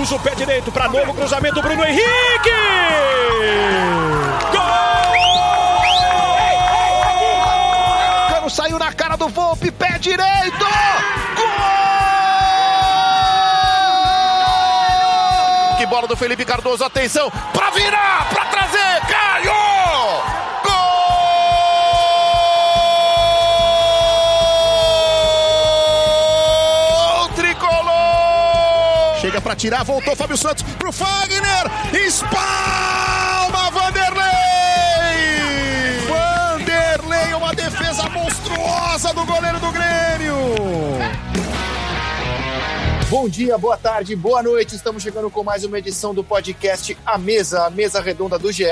Usa o pé direito para novo cruzamento, Bruno Henrique! Gol! Cano saiu na cara do Volpe, pé direito! Gol! Que bola do Felipe Cardoso, atenção, para virar, para Chega para tirar, voltou Fábio Santos pro Fagner. Espalma Vanderlei! Vanderlei, uma defesa monstruosa do goleiro do Grêmio. Bom dia, boa tarde, boa noite. Estamos chegando com mais uma edição do podcast A Mesa, a mesa redonda do GE.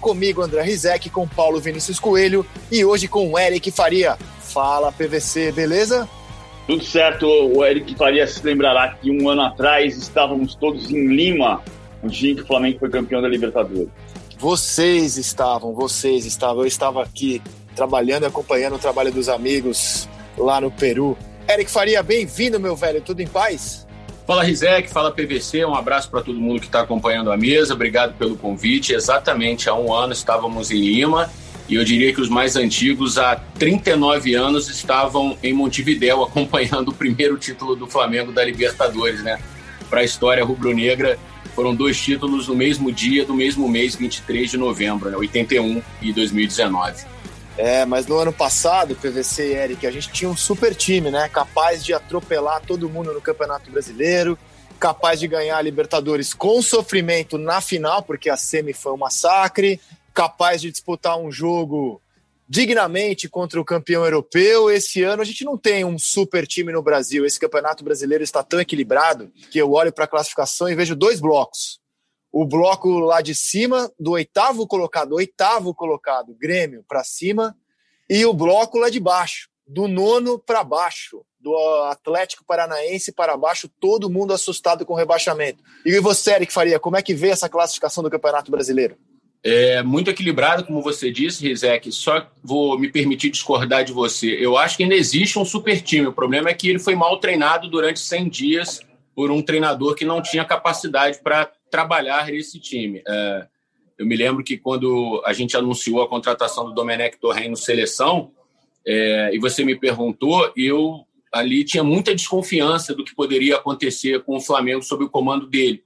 Comigo, André Rizek, com Paulo Vinícius Coelho e hoje com Eric Faria. Fala, PVC, beleza? Tudo certo, o Eric Faria se lembrará que um ano atrás estávamos todos em Lima, no dia em que o Flamengo foi campeão da Libertadores. Vocês estavam, vocês estavam. Eu estava aqui trabalhando e acompanhando o trabalho dos amigos lá no Peru. Eric Faria, bem-vindo, meu velho. Tudo em paz? Fala Rizek, fala PVC, um abraço para todo mundo que está acompanhando a mesa, obrigado pelo convite. Exatamente há um ano estávamos em Lima e eu diria que os mais antigos, há 39 anos, estavam em Montevidéu acompanhando o primeiro título do Flamengo da Libertadores, né? Para a história rubro-negra, foram dois títulos no mesmo dia, do mesmo mês, 23 de novembro, né? 81 e 2019. É, mas no ano passado, PVC e Eric, a gente tinha um super time, né? Capaz de atropelar todo mundo no Campeonato Brasileiro, capaz de ganhar a Libertadores com sofrimento na final, porque a semi foi um massacre, capaz de disputar um jogo dignamente contra o campeão europeu. Esse ano a gente não tem um super time no Brasil. Esse campeonato brasileiro está tão equilibrado que eu olho para a classificação e vejo dois blocos. O bloco lá de cima, do oitavo colocado, oitavo colocado, Grêmio para cima, e o bloco lá de baixo, do nono para baixo, do Atlético Paranaense para baixo, todo mundo assustado com o rebaixamento. E você, Eric Faria, como é que vê essa classificação do Campeonato Brasileiro? É muito equilibrado, como você disse, Rizek. Só vou me permitir discordar de você. Eu acho que ainda existe um super time. O problema é que ele foi mal treinado durante 100 dias por um treinador que não tinha capacidade para trabalhar esse time. É, eu me lembro que quando a gente anunciou a contratação do Domenech Torren no seleção, é, e você me perguntou, eu ali tinha muita desconfiança do que poderia acontecer com o Flamengo sob o comando dele.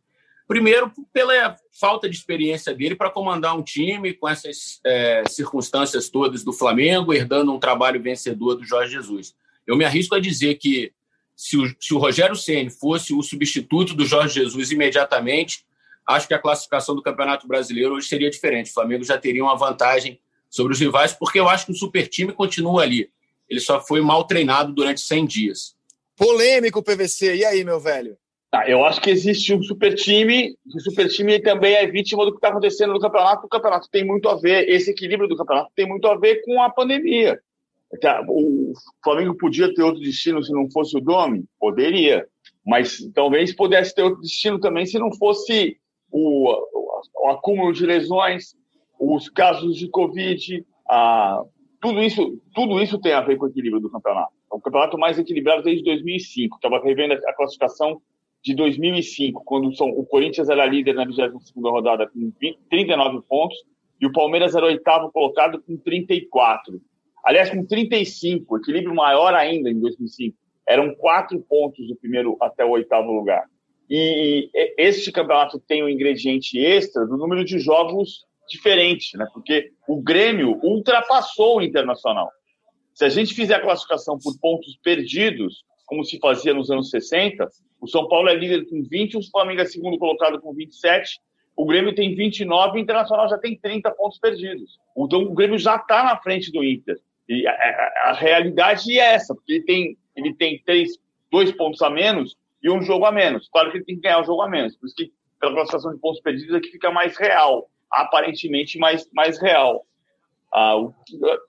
Primeiro, pela falta de experiência dele para comandar um time com essas é, circunstâncias todas do Flamengo, herdando um trabalho vencedor do Jorge Jesus. Eu me arrisco a dizer que se o, se o Rogério Ceni fosse o substituto do Jorge Jesus imediatamente, acho que a classificação do Campeonato Brasileiro hoje seria diferente. O Flamengo já teria uma vantagem sobre os rivais, porque eu acho que o super time continua ali. Ele só foi mal treinado durante 100 dias. Polêmico, PVC. E aí, meu velho? Tá, eu acho que existe um super time, o super time também é vítima do que está acontecendo no campeonato. O campeonato tem muito a ver, esse equilíbrio do campeonato tem muito a ver com a pandemia. O Flamengo podia ter outro destino se não fosse o Domi? Poderia. Mas talvez pudesse ter outro destino também se não fosse o, o, o acúmulo de lesões, os casos de Covid, a, tudo, isso, tudo isso tem a ver com o equilíbrio do campeonato. É o campeonato mais equilibrado desde 2005. Estava revendo a classificação de 2005, quando o Corinthians era líder na 22 rodada com 20, 39 pontos e o Palmeiras era oitavo colocado com 34. Aliás, com 35, equilíbrio maior ainda em 2005. Eram quatro pontos do primeiro até o oitavo lugar. E este campeonato tem um ingrediente extra do número de jogos diferente, né? Porque o Grêmio ultrapassou o Internacional. Se a gente fizer a classificação por pontos perdidos, como se fazia nos anos 60, o São Paulo é líder com 20, o Flamengo é segundo colocado com 27, o Grêmio tem 29 e o Internacional já tem 30 pontos perdidos. Então o Grêmio já está na frente do Inter. E a, a, a, realidade é essa, porque ele tem, ele tem três, dois pontos a menos e um jogo a menos. Claro que ele tem que ganhar o um jogo a menos, por isso que pela classificação de pontos perdidos é que fica mais real, aparentemente mais, mais real. Ah,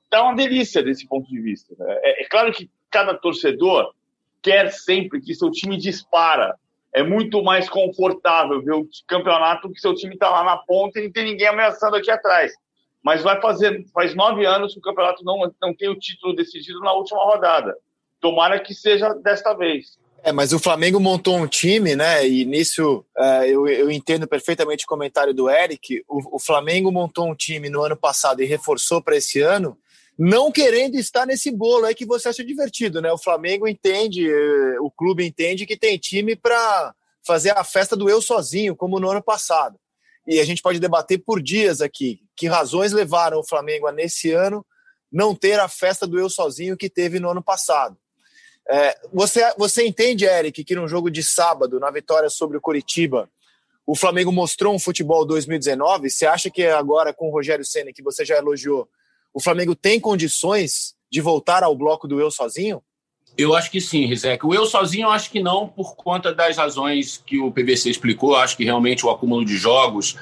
tá uma delícia desse ponto de vista. Né? É, é claro que cada torcedor quer sempre que seu time dispara. É muito mais confortável ver o campeonato que seu time está lá na ponta e não tem ninguém ameaçando aqui atrás. Mas vai fazer, faz nove anos que o campeonato não, não tem o título decidido na última rodada. Tomara que seja desta vez. É, mas o Flamengo montou um time, né? E nisso uh, eu, eu, entendo perfeitamente o comentário do Eric. O, o, Flamengo montou um time no ano passado e reforçou para esse ano, não querendo estar nesse bolo aí que você acha divertido, né? O Flamengo entende, eh, o clube entende que tem time para fazer a festa do eu sozinho, como no ano passado. E a gente pode debater por dias aqui que razões levaram o Flamengo a, nesse ano, não ter a festa do eu sozinho que teve no ano passado. É, você, você entende, Eric, que no jogo de sábado, na vitória sobre o Coritiba, o Flamengo mostrou um futebol 2019? Você acha que agora, com o Rogério Senna, que você já elogiou, o Flamengo tem condições de voltar ao bloco do eu sozinho? Eu acho que sim, Rizek. O eu sozinho, eu acho que não, por conta das razões que o PVC explicou. Eu acho que realmente o acúmulo de jogos,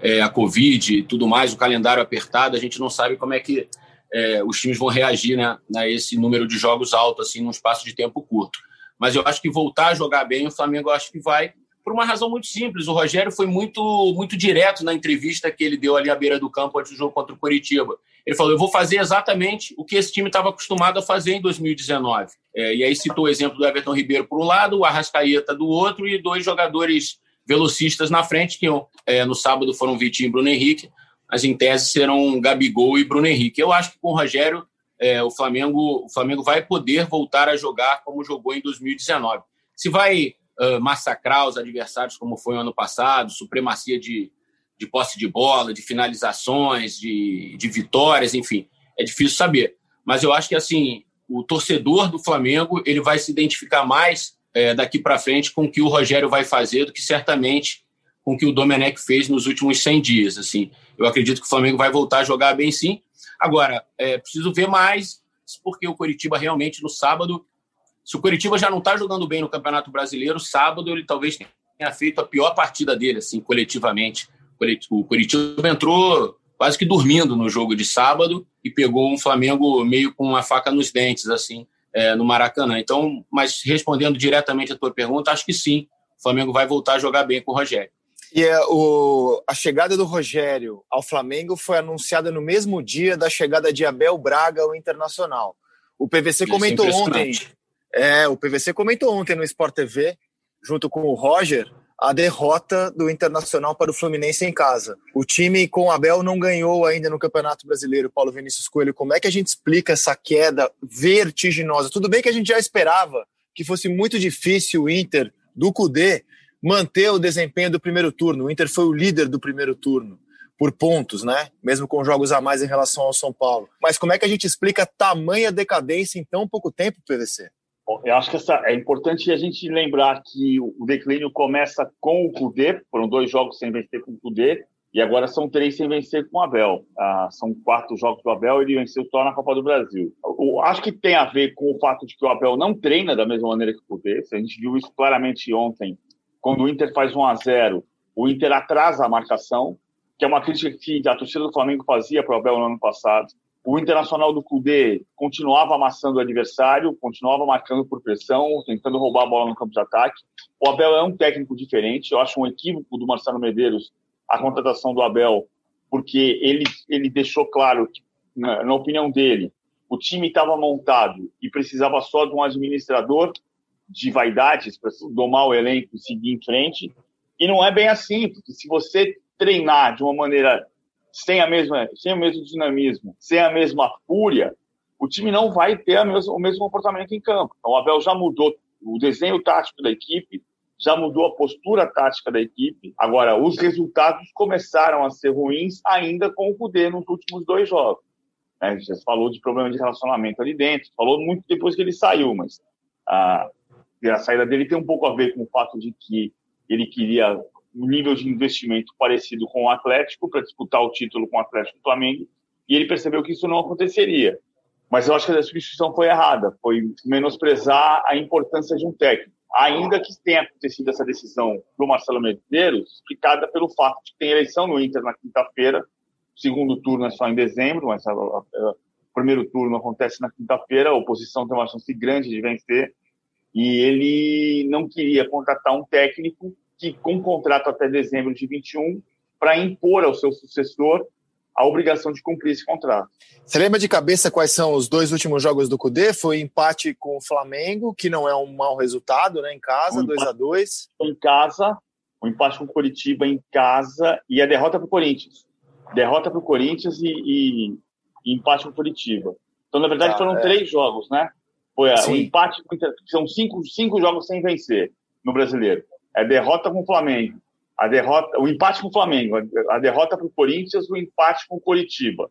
é, a Covid e tudo mais, o calendário apertado, a gente não sabe como é que é, os times vão reagir né, a esse número de jogos alto, assim, num espaço de tempo curto. Mas eu acho que voltar a jogar bem, o Flamengo acho que vai, por uma razão muito simples. O Rogério foi muito, muito direto na entrevista que ele deu ali à beira do campo antes do jogo contra o Curitiba. Ele falou: Eu vou fazer exatamente o que esse time estava acostumado a fazer em 2019. É, e aí citou o exemplo do Everton Ribeiro por um lado, o Arrascaeta do outro e dois jogadores velocistas na frente, que é, no sábado foram Vitinho e Bruno Henrique mas em tese serão Gabigol e Bruno Henrique. Eu acho que com o Rogério, é, o, Flamengo, o Flamengo vai poder voltar a jogar como jogou em 2019. Se vai uh, massacrar os adversários como foi no ano passado, supremacia de, de posse de bola, de finalizações, de, de vitórias, enfim, é difícil saber. Mas eu acho que assim o torcedor do Flamengo ele vai se identificar mais é, daqui para frente com o que o Rogério vai fazer do que certamente com o que o Domenech fez nos últimos 100 dias. Assim, eu acredito que o Flamengo vai voltar a jogar bem sim. Agora, é preciso ver mais, porque o Coritiba realmente no sábado, se o Coritiba já não está jogando bem no Campeonato Brasileiro, sábado ele talvez tenha feito a pior partida dele, assim, coletivamente. O Coritiba entrou quase que dormindo no jogo de sábado e pegou um Flamengo meio com uma faca nos dentes, assim, é, no Maracanã. Então, mas respondendo diretamente a tua pergunta, acho que sim, o Flamengo vai voltar a jogar bem com o Rogério. E é, o, a chegada do Rogério ao Flamengo foi anunciada no mesmo dia da chegada de Abel Braga ao Internacional. O PVC Isso é comentou é ontem. É, o PVC comentou ontem no Sport TV, junto com o Roger, a derrota do Internacional para o Fluminense em casa. O time com o Abel não ganhou ainda no Campeonato Brasileiro, Paulo Vinícius Coelho. Como é que a gente explica essa queda vertiginosa? Tudo bem que a gente já esperava que fosse muito difícil o Inter do Cudê manter o desempenho do primeiro turno. O Inter foi o líder do primeiro turno por pontos, né? Mesmo com jogos a mais em relação ao São Paulo. Mas como é que a gente explica tamanha decadência em tão pouco tempo, PVC? Eu acho que essa, é importante a gente lembrar que o declínio começa com o Cudê, foram dois jogos sem vencer com o Cudê, e agora são três sem vencer com o Abel. Ah, são quatro jogos do Abel, ele venceu só na Copa do Brasil. Eu acho que tem a ver com o fato de que o Abel não treina da mesma maneira que o Cudê. A gente viu isso claramente ontem quando o Inter faz 1 a 0 o Inter atrasa a marcação, que é uma crítica que a torcida do Flamengo fazia para o Abel no ano passado. O Internacional do Cudê continuava amassando o adversário, continuava marcando por pressão, tentando roubar a bola no campo de ataque. O Abel é um técnico diferente. Eu acho um equívoco do Marcelo Medeiros a contratação do Abel, porque ele, ele deixou claro que, na, na opinião dele, o time estava montado e precisava só de um administrador de vaidades para domar o elenco e seguir em frente. E não é bem assim, porque se você treinar de uma maneira sem, a mesma, sem o mesmo dinamismo, sem a mesma fúria, o time não vai ter o mesmo comportamento em campo. Então, o Abel já mudou o desenho tático da equipe, já mudou a postura tática da equipe. Agora, os resultados começaram a ser ruins ainda com o Cudê nos últimos dois jogos. A gente já falou de problema de relacionamento ali dentro, falou muito depois que ele saiu, mas ah, a saída dele tem um pouco a ver com o fato de que ele queria nível de investimento parecido com o Atlético para disputar o título com o Atlético Flamengo e ele percebeu que isso não aconteceria. Mas eu acho que a substituição foi errada, foi menosprezar a importância de um técnico. Ainda que tenha acontecido essa decisão do Marcelo Medeiros, explicada pelo fato de que tem eleição no Inter na quinta-feira, segundo turno é só em dezembro, mas o primeiro turno acontece na quinta-feira, a oposição tem uma chance grande de vencer, e ele não queria contratar um técnico que, com contrato até dezembro de 21, para impor ao seu sucessor a obrigação de cumprir esse contrato. Você lembra de cabeça quais são os dois últimos jogos do Cudê? Foi empate com o Flamengo, que não é um mau resultado, né? Em casa, 2 um a 2 Em casa, o um empate com o Coritiba em casa e a derrota para o Corinthians. Derrota para o Corinthians e, e, e, empate com o Coritiba. Então, na verdade, ah, foram é. três jogos, né? Foi o um empate, são cinco, cinco jogos sem vencer no brasileiro. É derrota com o Flamengo, a derrota, o empate com o Flamengo, a derrota para o Corinthians, o empate com o Coritiba.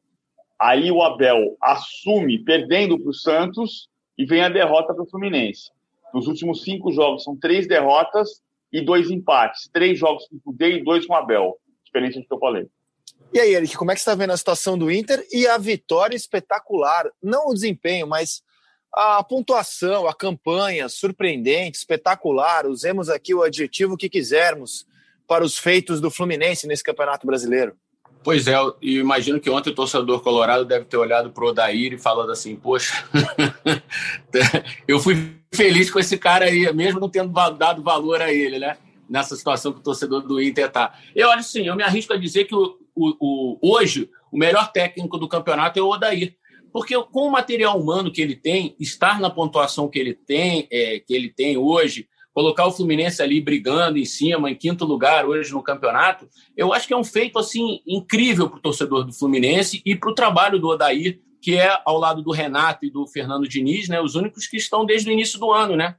Aí o Abel assume perdendo para o Santos e vem a derrota para o Fluminense. Nos últimos cinco jogos são três derrotas e dois empates. Três jogos com o Cudê e dois com o Abel. Diferente do que eu falei. E aí, Eric, como é que você está vendo a situação do Inter e a vitória espetacular? Não o desempenho, mas a pontuação, a campanha surpreendente, espetacular. Usemos aqui o adjetivo que quisermos para os feitos do Fluminense nesse Campeonato Brasileiro. Pois é, e imagino que ontem o torcedor colorado deve ter olhado para o Odair e falando assim: Poxa, eu fui feliz com esse cara aí, mesmo não tendo dado valor a ele, né? Nessa situação que o torcedor do Inter está. Eu acho sim, eu me arrisco a dizer que o, o, o, hoje o melhor técnico do campeonato é o Odair. Porque com o material humano que ele tem, estar na pontuação que ele tem, é, que ele tem hoje, colocar o Fluminense ali brigando em cima, em quinto lugar hoje no campeonato, eu acho que é um feito assim incrível para o torcedor do Fluminense e para o trabalho do Odair, que é ao lado do Renato e do Fernando Diniz, né, os únicos que estão desde o início do ano, né?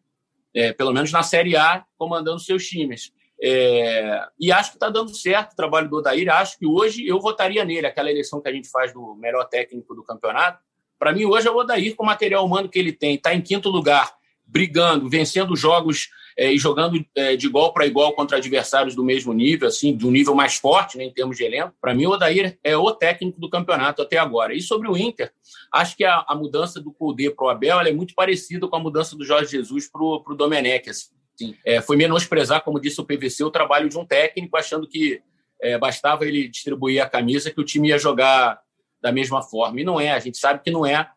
É, pelo menos na Série A, comandando seus times. É, e acho que está dando certo o trabalho do Odair. Acho que hoje eu votaria nele, aquela eleição que a gente faz do melhor técnico do campeonato. Para mim, hoje é o Odair, com o material humano que ele tem, está em quinto lugar, brigando, vencendo jogos é, e jogando é, de igual para igual contra adversários do mesmo nível, assim, de um nível mais forte né, em termos de elenco. Para mim, o Odair é o técnico do campeonato até agora. E sobre o Inter, acho que a, a mudança do Cudê para o Abel é muito parecida com a mudança do Jorge Jesus para o Domenech. Assim. É, foi menosprezar, como disse o PVC, o trabalho de um técnico, achando que é, bastava ele distribuir a camisa que o time ia jogar da mesma forma. E não é, a gente sabe que não é.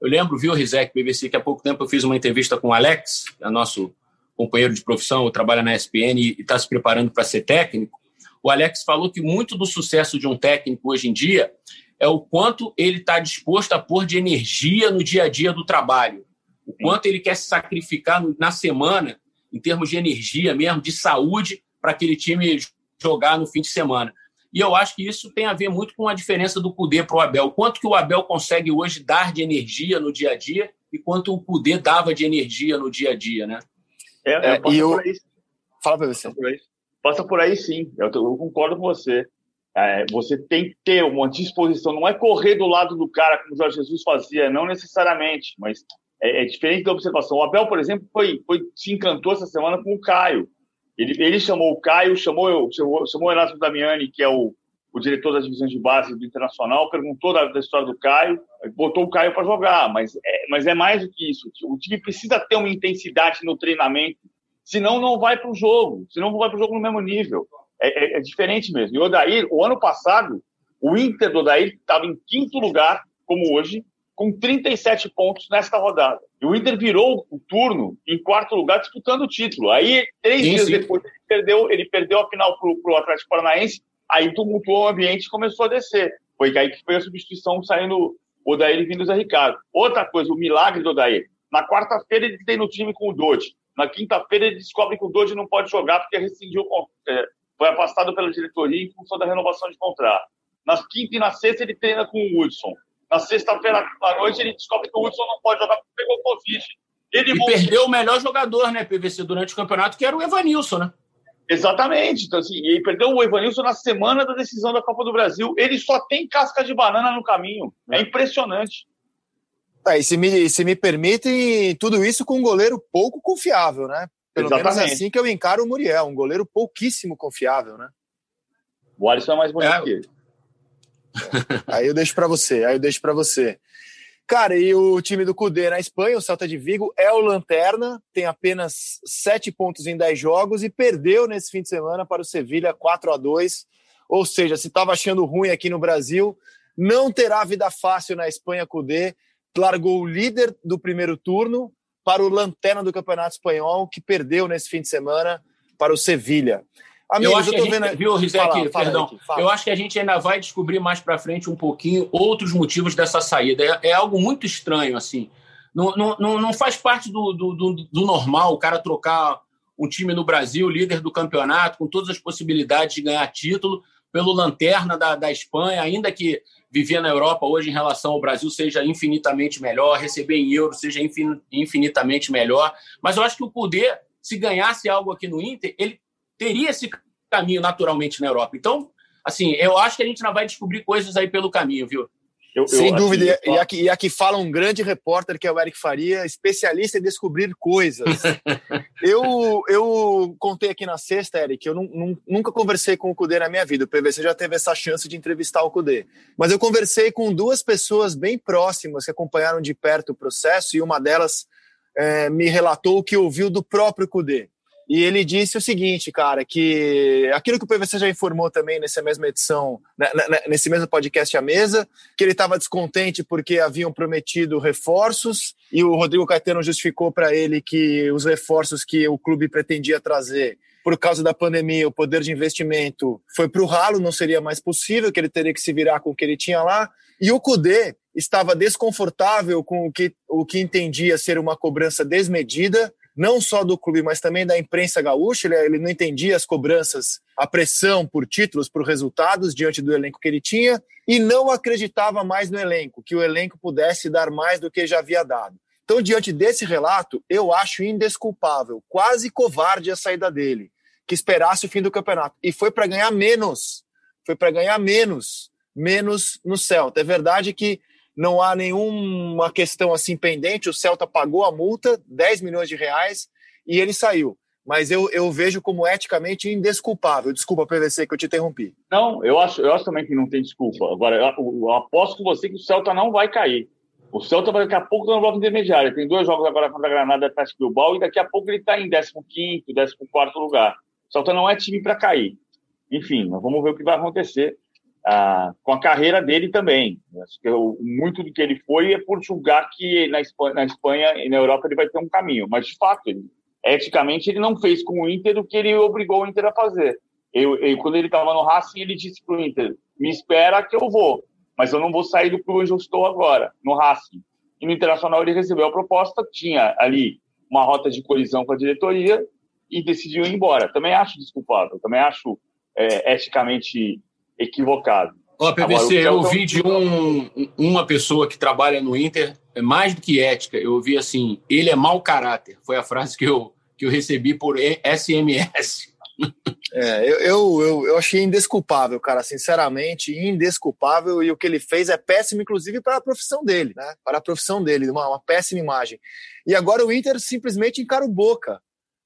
Eu lembro, viu, Rizek, PVC, que há pouco tempo eu fiz uma entrevista com o Alex, é nosso companheiro de profissão, trabalha na ESPN e está se preparando para ser técnico, o Alex falou que muito do sucesso de um técnico hoje em dia é o quanto ele está disposto a pôr de energia no dia a dia do trabalho, o quanto ele quer se sacrificar na semana, em termos de energia mesmo, de saúde, para aquele time jogar no fim de semana. E eu acho que isso tem a ver muito com a diferença do Cudê para o Abel. Quanto que o Abel consegue hoje dar de energia no dia a dia e quanto o Cudê dava de energia no dia a dia, né? É, é, é e eu... Fala para você. Passa por aí sim, eu, eu concordo com você. É, você tem que ter uma disposição, não é correr do lado do cara como o Jorge Jesus fazia, não necessariamente, mas é, é diferente da observação. O Abel, por exemplo, foi, foi, se encantou essa semana com o Caio. Ele, ele chamou o Caio, chamou, chamou, chamou o Erasmo Damiani, que é o, o diretor das divisões de base do Internacional, perguntou da, da história do Caio, botou o Caio para jogar, mas é, mas é mais do que isso. O time precisa ter uma intensidade no treinamento, senão não vai para o jogo, senão não vai para o jogo no mesmo nível. É, é, é, diferente mesmo. E o Odair, o ano passado, o Inter do Odair estava em quinto lugar, como hoje, com 37 pontos nesta rodada. E o Inter virou o turno em quarto lugar, disputando o título. Aí, três sim, dias sim. depois, ele perdeu, ele perdeu a final para o Atlético Paranaense Aí tumultuou o ambiente e começou a descer. Foi aí que foi a substituição saindo o Odair e vindo o Zé Ricardo. Outra coisa, o milagre do Odair. Na quarta-feira ele tem no time com o Dodge. Na quinta-feira ele descobre que o Dodge não pode jogar porque rescindiu, é, foi afastado pela diretoria em função da renovação de contrato. Na quinta e na sexta ele treina com o Hudson. Na sexta-feira à noite ele descobre que o Hudson não pode jogar porque pegou Covid. Ele e perdeu o melhor jogador, né, PVC, durante o campeonato, que era o Evanilson, né? Exatamente. Então, assim, ele perdeu o Evanilson na semana da decisão da Copa do Brasil. Ele só tem casca de banana no caminho. É, é impressionante. É, e se me, se me permitem, tudo isso com um goleiro pouco confiável, né? Pelo Exatamente. menos assim que eu encaro o Muriel, um goleiro pouquíssimo confiável, né? O Alisson é mais bonito é. que ele. Aí eu deixo para você, aí eu deixo para você. Cara, e o time do Cudê na Espanha, o Celta de Vigo, é o lanterna, tem apenas sete pontos em dez jogos e perdeu nesse fim de semana para o Sevilha 4 a 2 Ou seja, se estava achando ruim aqui no Brasil, não terá vida fácil na Espanha, Cudê. Largou o líder do primeiro turno para o lanterna do Campeonato Espanhol, que perdeu nesse fim de semana para o Sevilha. Amigos, eu acho eu que a gente, vendo... viu, Rizek, perdão, eu acho que a gente ainda vai descobrir mais para frente um pouquinho outros motivos dessa saída. É, é algo muito estranho, assim. Não, não, não faz parte do, do, do, do normal o cara trocar um time no Brasil, líder do campeonato, com todas as possibilidades de ganhar título, pelo lanterna da, da Espanha, ainda que viver na Europa hoje em relação ao Brasil seja infinitamente melhor, receber em euro seja infinitamente melhor. Mas eu acho que o Cudê, se ganhasse algo aqui no Inter, ele teria esse caminho naturalmente na Europa. Então, assim, eu acho que a gente não vai descobrir coisas aí pelo caminho, viu? Eu, Sem eu, dúvida. Assim, e, aqui, e aqui fala um grande repórter, que é o Eric Faria, especialista em descobrir coisas. eu, eu contei aqui na sexta, Eric, eu nunca conversei com o Cudê na minha vida. O PVC já teve essa chance de entrevistar o Cudê. Mas eu conversei com duas pessoas bem próximas que acompanharam de perto o processo e uma delas é, me relatou o que ouviu do próprio Cudê. E ele disse o seguinte, cara, que aquilo que o PVC já informou também nessa mesma edição, né, né, né, nesse mesmo podcast à mesa, que ele estava descontente porque haviam prometido reforços e o Rodrigo Caetano justificou para ele que os reforços que o clube pretendia trazer por causa da pandemia, o poder de investimento foi para o ralo, não seria mais possível, que ele teria que se virar com o que ele tinha lá. E o Cudê estava desconfortável com o que, o que entendia ser uma cobrança desmedida não só do clube, mas também da imprensa gaúcha. Ele, ele não entendia as cobranças, a pressão por títulos, por resultados diante do elenco que ele tinha e não acreditava mais no elenco, que o elenco pudesse dar mais do que já havia dado. Então, diante desse relato, eu acho indesculpável, quase covarde a saída dele, que esperasse o fim do campeonato. E foi para ganhar menos. Foi para ganhar menos, menos no Celta. É verdade que não há nenhuma questão assim pendente. O Celta pagou a multa, 10 milhões de reais, e ele saiu. Mas eu, eu vejo como eticamente indesculpável. Desculpa, PVC, que eu te interrompi. Não, eu acho, eu acho também que não tem desculpa. Agora, eu, eu aposto com você que o Celta não vai cair. O Celta vai daqui a pouco no bloco intermediário. Tem dois jogos agora contra a Granada e Atlético Bilbao e daqui a pouco ele está em 15º, 14º lugar. O Celta não é time para cair. Enfim, vamos ver o que vai acontecer com a carreira dele também. Acho que eu, muito do que ele foi é por julgar que na Espanha, na Espanha, e na Europa ele vai ter um caminho. Mas, de fato, ele, eticamente, ele não fez com o Inter o que ele obrigou o Inter a fazer. Eu, eu quando ele estava no Racing, ele disse para o Inter: me espera que eu vou, mas eu não vou sair do clube onde eu estou agora, no Racing. E no Internacional ele recebeu a proposta, tinha ali uma rota de colisão com a diretoria e decidiu ir embora. Também acho desculpável, também acho é, eticamente equivocado. Ó, PVC, Agora, eu ouvi de um, uma pessoa que trabalha no Inter, é mais do que ética, eu ouvi assim, ele é mau caráter. Foi a frase que eu, que eu recebi por SMS. É, eu, eu, eu, achei indesculpável, cara, sinceramente, indesculpável. E o que ele fez é péssimo, inclusive, para a profissão dele, né? Para a profissão dele, uma, uma péssima imagem. E agora o Inter simplesmente encara o Boca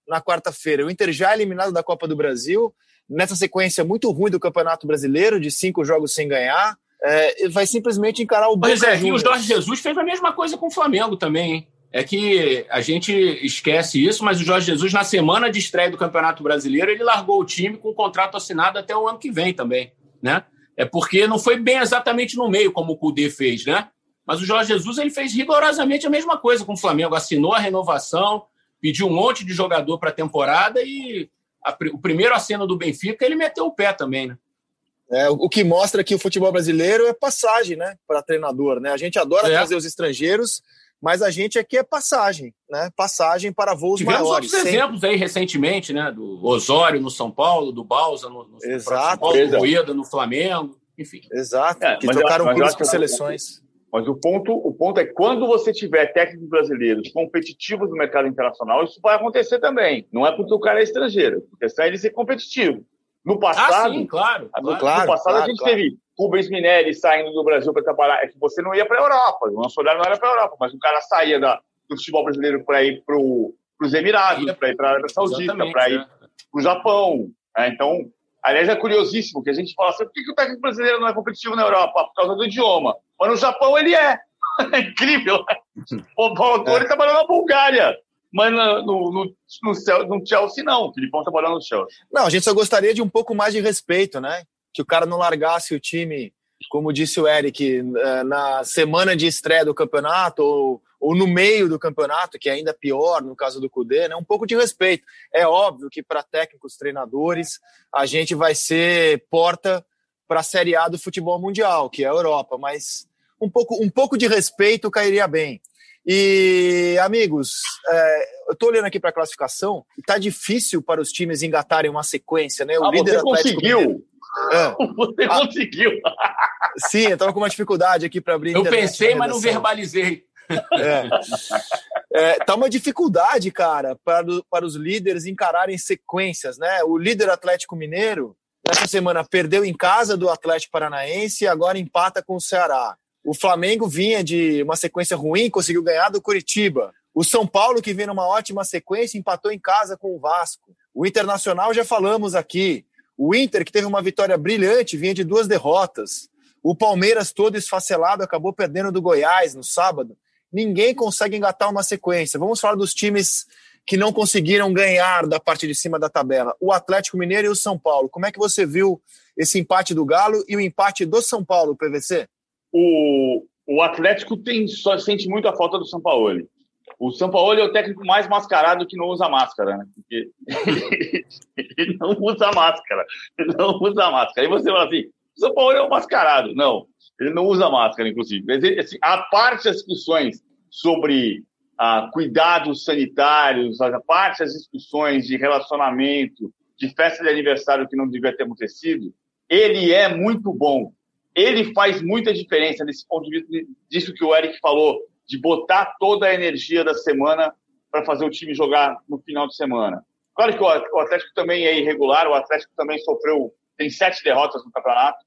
na quarta-feira. O Inter já é eliminado da Copa do Brasil, nessa sequência muito ruim do Campeonato Brasileiro, de cinco jogos sem ganhar, é, vai simplesmente encarar o Pois é, e o Jorge Jesus fez a mesma coisa com o Flamengo também, hein? É que a gente esquece isso, mas o Jorge Jesus, na semana de estreia do Campeonato Brasileiro, ele largou o time com o contrato assinado até o ano que vem também, né? É porque não foi bem exatamente no meio como o Cudê fez, né? Mas o Jorge Jesus ele fez rigorosamente a mesma coisa com o Flamengo, assinou a renovação, pediu um monte de jogador para a temporada e a, o primeiro aceno do Benfica, ele meteu o pé também, né? É, o que mostra que o futebol brasileiro é passagem, né, para treinador, né? A gente adora é. trazer os estrangeiros, mas a gente aqui é passagem, né? Passagem para voos Tivemos maiores. Tivemos outros exemplos aí recentemente, né? Do Osório no São Paulo, do Balsa no, no Exato. São Paulo, do Rueda no Flamengo, enfim. Exato, é, que trocaram clubes por seleções. Mas o ponto, o ponto é quando você tiver técnicos brasileiros competitivos no mercado internacional, isso vai acontecer também. Não é porque o cara é estrangeiro, porque é ele ser competitivo. No passado, ah, sim, claro, no, claro, no passado claro, a gente claro. teve Rubens Minelli saindo do Brasil para trabalhar. É que você não ia para a Europa, o nosso olhar não era para a Europa, mas o cara saía da, do futebol brasileiro para ir para os Emirados, para ir para a Arábia Saudita, para ir para o Japão. Né? Então, aliás, é curiosíssimo que a gente fala assim: por que, que o técnico brasileiro não é competitivo na Europa? Por causa do idioma. Mas no Japão ele é. É incrível. O Paulo Torre é. trabalhou na Bulgária. Mas no, no, no, no, Chelsea, não. O Filipão trabalhando no Chelsea. Não, a gente só gostaria de um pouco mais de respeito, né? Que o cara não largasse o time, como disse o Eric, eh, na semana de estreia do campeonato, ou, ou no meio do campeonato, que é ainda pior no caso do Cudê, né? um pouco de respeito. É óbvio que para técnicos, treinadores, a gente vai ser porta para a Série A do futebol mundial, que é a Europa, mas um pouco, um pouco de respeito cairia bem. E, amigos, é, eu estou olhando aqui para a classificação e está difícil para os times engatarem uma sequência, né? O ah, líder você conseguiu! É. Você ah, conseguiu! Sim, eu estava com uma dificuldade aqui para abrir. Eu pensei, mas não verbalizei. É. É, tá uma dificuldade, cara, para, para os líderes encararem sequências, né? O líder Atlético Mineiro, nessa semana, perdeu em casa do Atlético Paranaense e agora empata com o Ceará. O Flamengo vinha de uma sequência ruim, conseguiu ganhar do Curitiba. O São Paulo, que vinha numa ótima sequência, empatou em casa com o Vasco. O Internacional, já falamos aqui. O Inter, que teve uma vitória brilhante, vinha de duas derrotas. O Palmeiras, todo esfacelado, acabou perdendo do Goiás no sábado. Ninguém consegue engatar uma sequência. Vamos falar dos times que não conseguiram ganhar da parte de cima da tabela. O Atlético Mineiro e o São Paulo. Como é que você viu esse empate do Galo e o empate do São Paulo, PVC? O, o Atlético tem, só sente muito a falta do São Paulo. O São Paulo é o técnico mais mascarado que não usa máscara, né? Porque ele não usa máscara. Ele não usa máscara. Aí você fala assim: o São Paulo é um mascarado. Não, ele não usa máscara, inclusive. Mas, assim, a parte das discussões sobre ah, cuidados sanitários, a parte das discussões de relacionamento, de festa de aniversário que não devia ter acontecido, ele é muito bom ele faz muita diferença nesse ponto de vista disso que o Eric falou, de botar toda a energia da semana para fazer o time jogar no final de semana. Claro que o Atlético também é irregular, o Atlético também sofreu, tem sete derrotas no campeonato,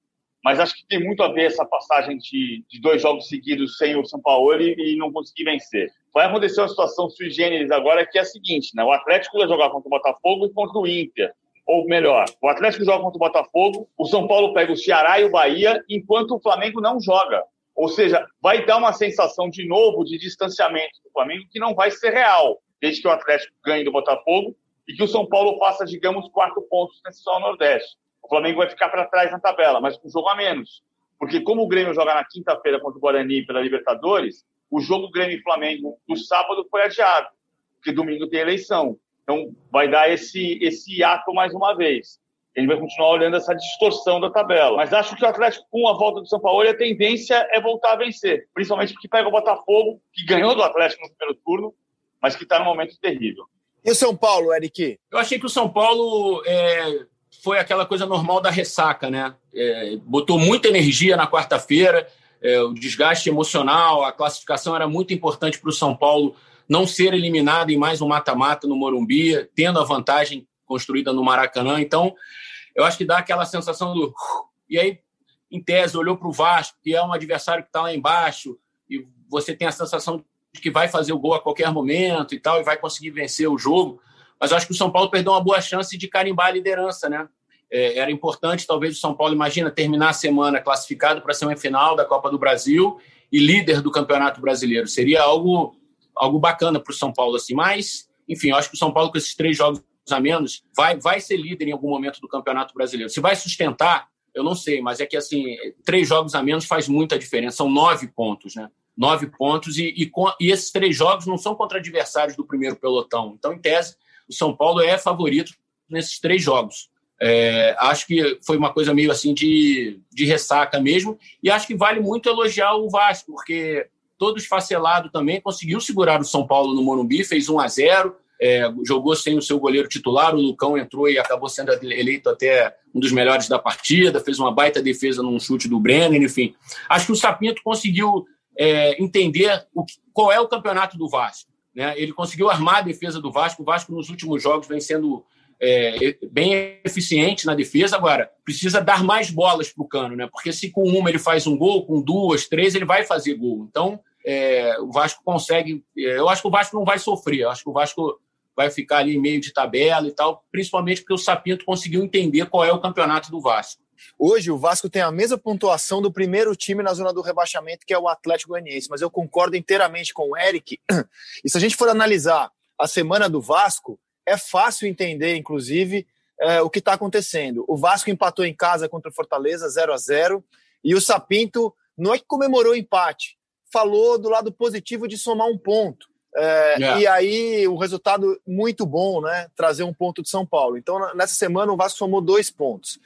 mas acho que tem muito a ver essa passagem de, de dois jogos seguidos sem o São Paulo e, e, não conseguir vencer. Vai acontecer uma situação sui generis agora que é a seguinte, né? O Atlético vai jogar contra o Botafogo e contra o Inter ou melhor, o Atlético joga contra o Botafogo, o São Paulo pega o Ceará e o Bahia, enquanto o Flamengo não joga. Ou seja, vai dar uma sensação de novo de distanciamento do Flamengo que não vai ser real, desde que o Atlético ganhe do Botafogo e que o São Paulo faça, digamos, quatro pontos nesse Sol Nordeste. O Flamengo vai ficar para trás na tabela, mas com um jogo a menos. Porque como o Grêmio joga na quinta-feira contra o Guarani pela Libertadores, o jogo Grêmio Flamengo do sábado foi adiado, porque domingo tem eleição. Então, vai dar esse, esse ato mais uma vez. Ele vai continuar olhando essa distorção da tabela. Mas acho que o Atlético, com a volta do São Paulo, a tendência é voltar a vencer. Principalmente porque pega o Botafogo, que ganhou do Atlético no primeiro turno, mas que está num momento terrível. E o São Paulo, Eric? Eu achei que o São Paulo é, foi aquela coisa normal da ressaca, né? É, botou muita energia na quarta-feira, é, o desgaste emocional, a classificação era muito importante para o São Paulo não ser eliminado em mais um mata-mata no Morumbi, tendo a vantagem construída no Maracanã. Então, eu acho que dá aquela sensação do. E aí, em tese, olhou para o Vasco, que é um adversário que está lá embaixo, e você tem a sensação de que vai fazer o gol a qualquer momento e tal, e vai conseguir vencer o jogo. Mas eu acho que o São Paulo perdeu uma boa chance de carimbar a liderança, né? É, era importante, talvez, o São Paulo, imagina, terminar a semana classificado para a semifinal da Copa do Brasil e líder do Campeonato Brasileiro. Seria algo algo bacana para o São Paulo, assim. Mas, enfim, eu acho que o São Paulo, com esses três jogos a menos, vai, vai ser líder em algum momento do Campeonato Brasileiro. Se vai sustentar, eu não sei, mas é que, assim, três jogos a menos faz muita diferença. São nove pontos, né? Nove pontos, e, e, e esses três jogos não são contra adversários do primeiro pelotão. Então, em tese, o São Paulo é favorito nesses três jogos. É, acho que foi uma coisa meio assim de, de ressaca mesmo, e acho que vale muito elogiar o Vasco, porque todo esfacelado também, conseguiu segurar o São Paulo no Morumbi, fez 1 a 0 é, jogou sem o seu goleiro titular, o Lucão entrou e acabou sendo eleito até um dos melhores da partida, fez uma baita defesa num chute do Brenner, enfim. Acho que o Sapinto conseguiu é, entender o, qual é o campeonato do Vasco. Né? Ele conseguiu armar a defesa do Vasco, o Vasco nos últimos jogos vem sendo é, bem eficiente na defesa. Agora, precisa dar mais bolas para o Cano, né? Porque se com uma ele faz um gol, com duas, três, ele vai fazer gol. Então, é, o Vasco consegue. É, eu acho que o Vasco não vai sofrer. Eu acho que o Vasco vai ficar ali em meio de tabela e tal, principalmente porque o Sapinto conseguiu entender qual é o campeonato do Vasco. Hoje o Vasco tem a mesma pontuação do primeiro time na zona do rebaixamento, que é o Atlético Goianiense, mas eu concordo inteiramente com o Eric. E se a gente for analisar a semana do Vasco, é fácil entender, inclusive, é, o que está acontecendo. O Vasco empatou em casa contra o Fortaleza 0 a 0 e o Sapinto não é que comemorou o empate, falou do lado positivo de somar um ponto. É, yeah. E aí, o resultado muito bom, né? Trazer um ponto de São Paulo. Então, nessa semana, o Vasco somou dois pontos.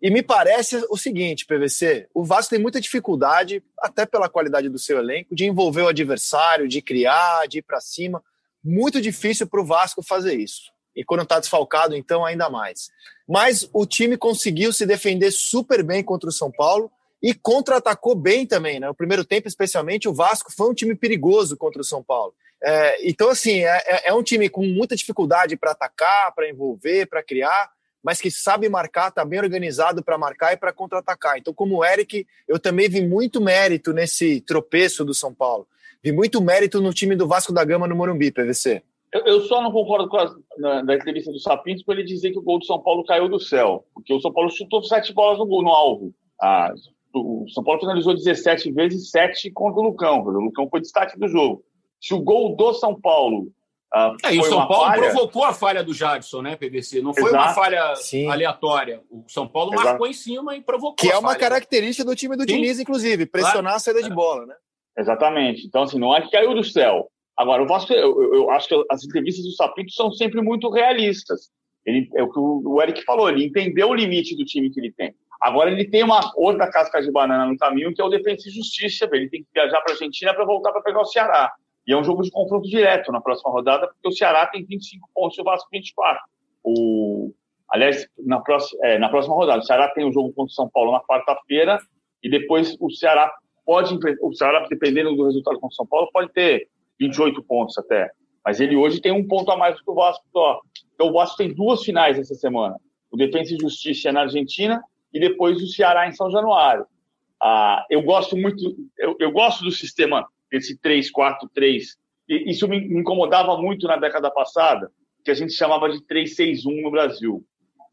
E me parece o seguinte, PVC: o Vasco tem muita dificuldade, até pela qualidade do seu elenco, de envolver o adversário, de criar, de ir para cima. Muito difícil para o Vasco fazer isso. E quando está desfalcado, então, ainda mais. Mas o time conseguiu se defender super bem contra o São Paulo e contra-atacou bem também. Né? No primeiro tempo, especialmente, o Vasco foi um time perigoso contra o São Paulo. É, então, assim, é, é, é um time com muita dificuldade para atacar, para envolver, para criar, mas que sabe marcar, está bem organizado para marcar e para contra-atacar. Então, como o Eric, eu também vi muito mérito nesse tropeço do São Paulo. Vi muito mérito no time do Vasco da Gama no Morumbi, PVC. Eu, eu só não concordo com a na, na entrevista do Sapinto com ele dizer que o gol do São Paulo caiu do céu, porque o São Paulo chutou sete bolas no, gol, no alvo. Ah, o São Paulo finalizou 17 vezes, 7 contra o Lucão. O Lucão foi destaque do jogo. Se o gol do São Paulo Uh, é, e o São Paulo falha... provocou a falha do Jadson, né, PVC? Não foi Exato. uma falha Sim. aleatória. O São Paulo Exato. marcou em cima e provocou. Que é uma característica do time do Sim. Diniz, inclusive, pressionar claro. a saída de bola, né? Exatamente. Então, assim, não é que caiu do céu. Agora, o Vasco, eu, eu, eu acho que as entrevistas do Sapito são sempre muito realistas. Ele, é o que o Eric falou, ele entendeu o limite do time que ele tem. Agora ele tem uma outra casca de banana no caminho, que é o Defensa e Justiça. Ele tem que viajar para a Argentina para voltar para pegar o Ceará. E é um jogo de confronto direto na próxima rodada, porque o Ceará tem 25 pontos e o Vasco 24. O, aliás, na próxima, é, na próxima rodada, o Ceará tem um jogo contra o São Paulo na quarta-feira, e depois o Ceará pode, o Ceará, dependendo do resultado contra o São Paulo, pode ter 28 pontos até. Mas ele hoje tem um ponto a mais do que o Vasco só. Então o Vasco tem duas finais essa semana. O Defensa e Justiça na Argentina e depois o Ceará em São Januário. Ah, eu gosto muito, eu, eu gosto do sistema esse 3-4-3. Isso me incomodava muito na década passada, que a gente chamava de 3-6-1 no Brasil.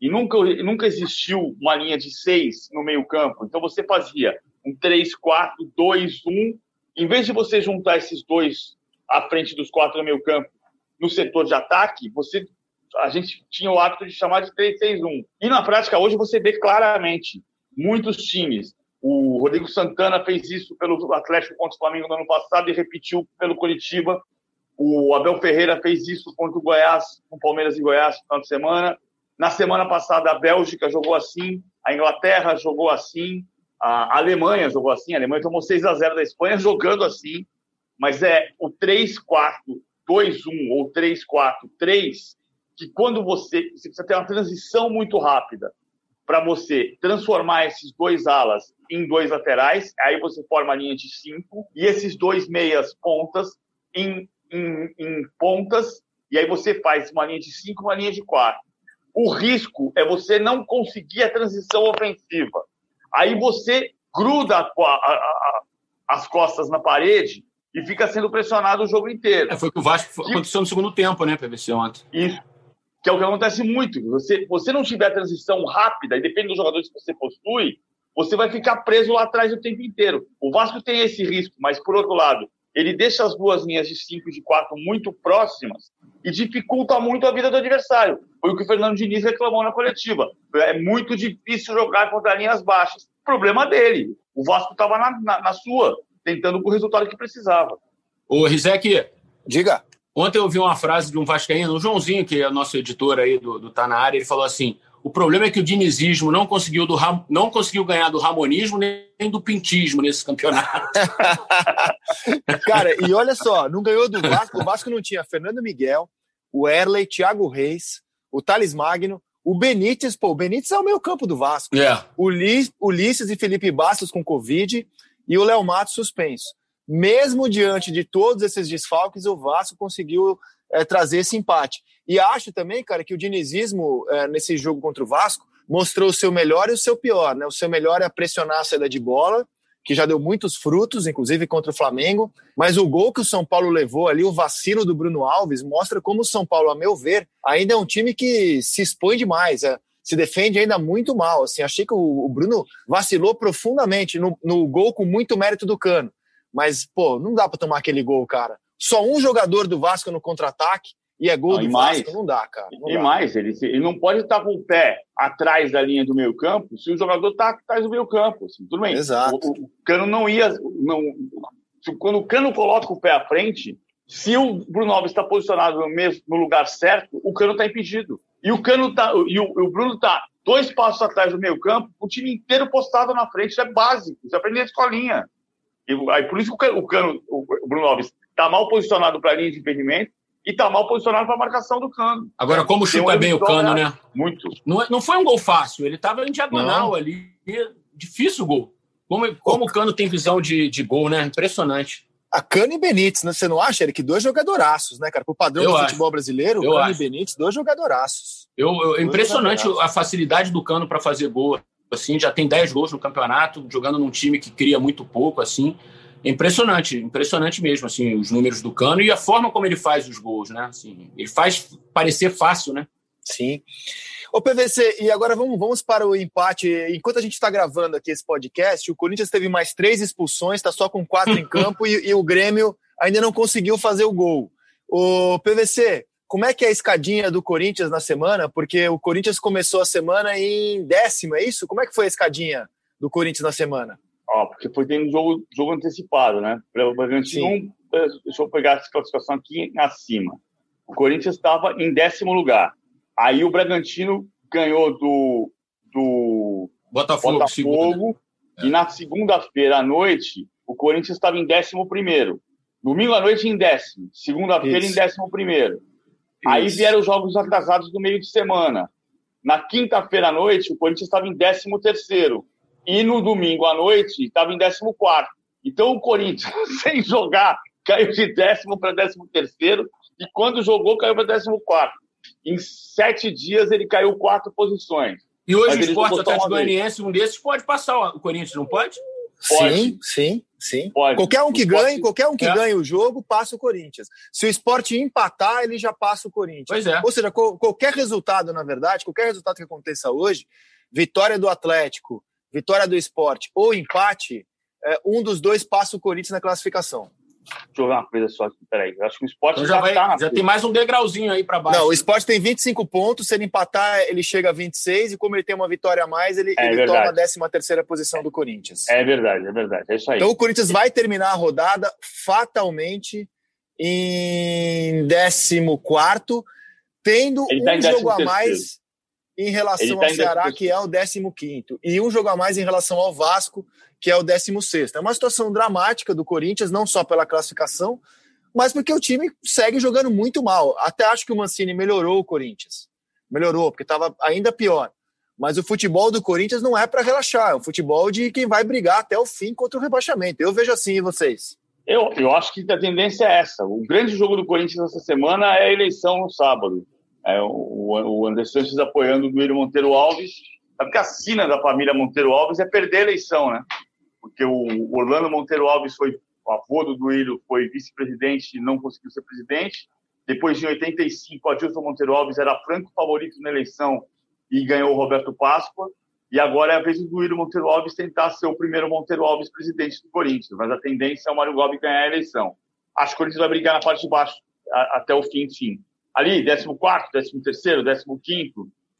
E nunca, nunca existiu uma linha de 6 no meio-campo. Então você fazia um 3-4-2-1. Em vez de você juntar esses dois à frente dos quatro no meio-campo no setor de ataque, você a gente tinha o hábito de chamar de 3-6-1. E na prática, hoje, você vê claramente muitos times o Rodrigo Santana fez isso pelo Atlético contra o Flamengo no ano passado e repetiu pelo Curitiba. O Abel Ferreira fez isso contra o Goiás, com Palmeiras e Goiás no final de semana. Na semana passada, a Bélgica jogou assim, a Inglaterra jogou assim, a Alemanha jogou assim. A Alemanha tomou 6 a 0 da Espanha jogando assim. Mas é o 3-4-2-1 ou 3-4-3 que quando você, você precisa ter uma transição muito rápida para você transformar esses dois alas em dois laterais, aí você forma a linha de cinco, e esses dois meias pontas em, em, em pontas, e aí você faz uma linha de cinco uma linha de quatro. O risco é você não conseguir a transição ofensiva. Aí você gruda a, a, a, as costas na parede e fica sendo pressionado o jogo inteiro. É, foi o que o Vasco aconteceu no segundo tempo, né, PVC, ontem. Isso que é o que acontece muito. Você, você não tiver transição rápida, e depende dos jogadores que você possui, você vai ficar preso lá atrás o tempo inteiro. O Vasco tem esse risco, mas por outro lado, ele deixa as duas linhas de 5 e de 4 muito próximas e dificulta muito a vida do adversário. Foi o que o Fernando Diniz reclamou na coletiva. É muito difícil jogar contra linhas baixas. Problema dele. O Vasco estava na, na, na, sua, tentando o resultado que precisava. Ô, Rizek. Diga. Ontem eu vi uma frase de um vascaíno, o Joãozinho, que é nosso editor aí do, do Tá Na Área, ele falou assim, o problema é que o dinizismo não conseguiu, do, não conseguiu ganhar do ramonismo nem do pintismo nesse campeonato. Cara, e olha só, não ganhou do Vasco, o Vasco não tinha Fernando Miguel, o Erley, Thiago Reis, o Thales Magno, o Benítez, pô, o Benítez é o meio campo do Vasco. Yeah. O Ulisses e Felipe Bastos com Covid e o Léo Matos suspenso mesmo diante de todos esses desfalques, o Vasco conseguiu é, trazer esse empate. E acho também, cara, que o dinizismo é, nesse jogo contra o Vasco mostrou o seu melhor e o seu pior. Né? O seu melhor é pressionar a saída de bola, que já deu muitos frutos, inclusive contra o Flamengo. Mas o gol que o São Paulo levou ali, o vacilo do Bruno Alves, mostra como o São Paulo, a meu ver, ainda é um time que se expõe demais. É, se defende ainda muito mal. Assim, achei que o, o Bruno vacilou profundamente no, no gol com muito mérito do Cano. Mas, pô, não dá para tomar aquele gol, cara. Só um jogador do Vasco no contra-ataque e é gol não, do mais, Vasco, não dá, cara. Não e dá. mais, ele, ele não pode estar com o pé atrás da linha do meio campo se o jogador está atrás do meio campo. Assim, tudo bem. Exato. O, o, Cano não ia. Não, quando o Cano coloca o pé à frente, se o Bruno Alves está posicionado no, mesmo, no lugar certo, o Cano está impedido. E o Cano tá, e o, o Bruno está dois passos atrás do meio campo, o time inteiro postado na frente, isso é básico, isso é aprender na escolinha. E, aí, por isso que o, Cano, o Bruno Alves está mal posicionado para a linha de impedimento e está mal posicionado para a marcação do Cano. Agora, como chuta bem o Cano, né? Muito. Não, é, não foi um gol fácil, ele estava em diagonal não. ali, difícil o gol. Como, como o Cano tem visão de, de gol, né? Impressionante. A Cano e Benítez, né? Você não acha, Eric? Dois jogadoraços, né, cara? Pro padrão eu do acho. futebol brasileiro, eu Cano acho. e Benítez, dois jogadoraços. Eu, eu, é impressionante jogadoraços. a facilidade do Cano para fazer gol. Assim, já tem 10 gols no campeonato, jogando num time que cria muito pouco, assim. Impressionante, impressionante mesmo, assim, os números do Cano e a forma como ele faz os gols, né? Assim, ele faz parecer fácil, né? Sim. Ô, PVC, e agora vamos, vamos para o empate. Enquanto a gente está gravando aqui esse podcast, o Corinthians teve mais três expulsões, está só com quatro em campo e, e, o Grêmio ainda não conseguiu fazer o gol. O PVC, como é que é a escadinha do Corinthians na semana? Porque o Corinthians começou a semana em décimo, é isso? Como é que foi a escadinha do Corinthians na semana? Ó, porque foi tendo jogo, jogo antecipado, né? Para o Bragantino, deixa eu pegar essa classificação aqui acima. O Corinthians estava em décimo lugar. Aí o Bragantino ganhou do, do Botafogo, Botafogo e na segunda-feira à noite o Corinthians estava em décimo primeiro. Domingo à noite em décimo, segunda-feira em décimo primeiro. Aí vieram os jogos atrasados do meio de semana. Na quinta-feira à noite o Corinthians estava em décimo terceiro e no domingo à noite estava em décimo quarto. Então o Corinthians, sem jogar, caiu de décimo para décimo terceiro e quando jogou caiu para décimo quarto. Em sete dias ele caiu quatro posições. E hoje Mas o Esporte Atlético Goianiense, um desses, pode passar o Corinthians, não pode? Pode. Sim, sim, sim. Pode. Qualquer um que ganhe, qualquer um que é. ganhe o jogo, passa o Corinthians. Se o esporte empatar, ele já passa o Corinthians. Pois é. Ou seja, qualquer resultado, na verdade, qualquer resultado que aconteça hoje, vitória do Atlético, vitória do esporte ou empate, é, um dos dois passa o Corinthians na classificação. Deixa eu ver uma coisa só peraí. Eu acho que o esporte então já, já, vai, tá já tem mais um degrauzinho aí para baixo. Não, o esporte tem 25 pontos, se ele empatar, ele chega a 26, e como ele tem uma vitória a mais, ele, é ele toma a 13 terceira posição do Corinthians. É verdade, é verdade. É isso aí. Então o Corinthians vai terminar a rodada fatalmente em 14, tendo tá um jogo a mais em relação tá ao Ceará, que é o 15, e um jogo a mais em relação ao Vasco, que é o 16. É uma situação dramática do Corinthians, não só pela classificação, mas porque o time segue jogando muito mal. Até acho que o Mancini melhorou o Corinthians. Melhorou, porque estava ainda pior. Mas o futebol do Corinthians não é para relaxar, é o futebol de quem vai brigar até o fim contra o rebaixamento. Eu vejo assim, vocês? Eu, eu acho que a tendência é essa. O grande jogo do Corinthians essa semana é a eleição no sábado. É, o, o André Sanches apoiando o Duílio Monteiro Alves. Sabe que a sina da família Monteiro Alves é perder a eleição, né? porque o Orlando Monteiro Alves foi o avô do Duílio, foi vice-presidente e não conseguiu ser presidente. Depois, em 85, Adilson Monteiro Alves era franco favorito na eleição e ganhou o Roberto Páscoa. E agora é a vez do Duílio Monteiro Alves tentar ser o primeiro Monteiro Alves presidente do Corinthians, mas a tendência é o Mário Gobi ganhar a eleição. Acho que o Corinthians vai brigar na parte de baixo até o fim, sim. Ali, 14º, 13º, 15º,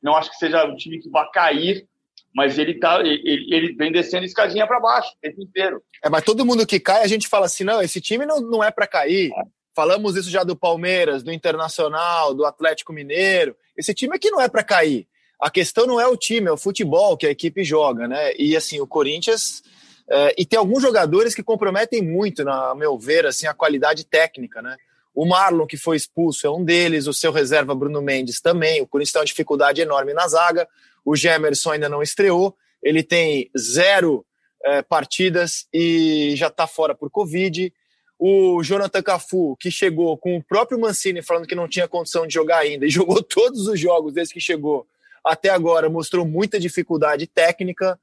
não acho que seja o time que vai cair mas ele tá ele, ele vem descendo escadinha para baixo o tempo inteiro. É, mas todo mundo que cai, a gente fala assim, não, esse time não, não é para cair. É. Falamos isso já do Palmeiras, do Internacional, do Atlético Mineiro. Esse time aqui não é para cair. A questão não é o time, é o futebol que a equipe joga, né? E assim, o Corinthians é, e tem alguns jogadores que comprometem muito, na meu ver, assim, a qualidade técnica, né? O Marlon, que foi expulso, é um deles, o seu reserva Bruno Mendes também. O Corinthians tem uma dificuldade enorme na zaga. O Gemerson ainda não estreou, ele tem zero é, partidas e já está fora por Covid. O Jonathan Cafu, que chegou com o próprio Mancini falando que não tinha condição de jogar ainda e jogou todos os jogos desde que chegou até agora, mostrou muita dificuldade técnica.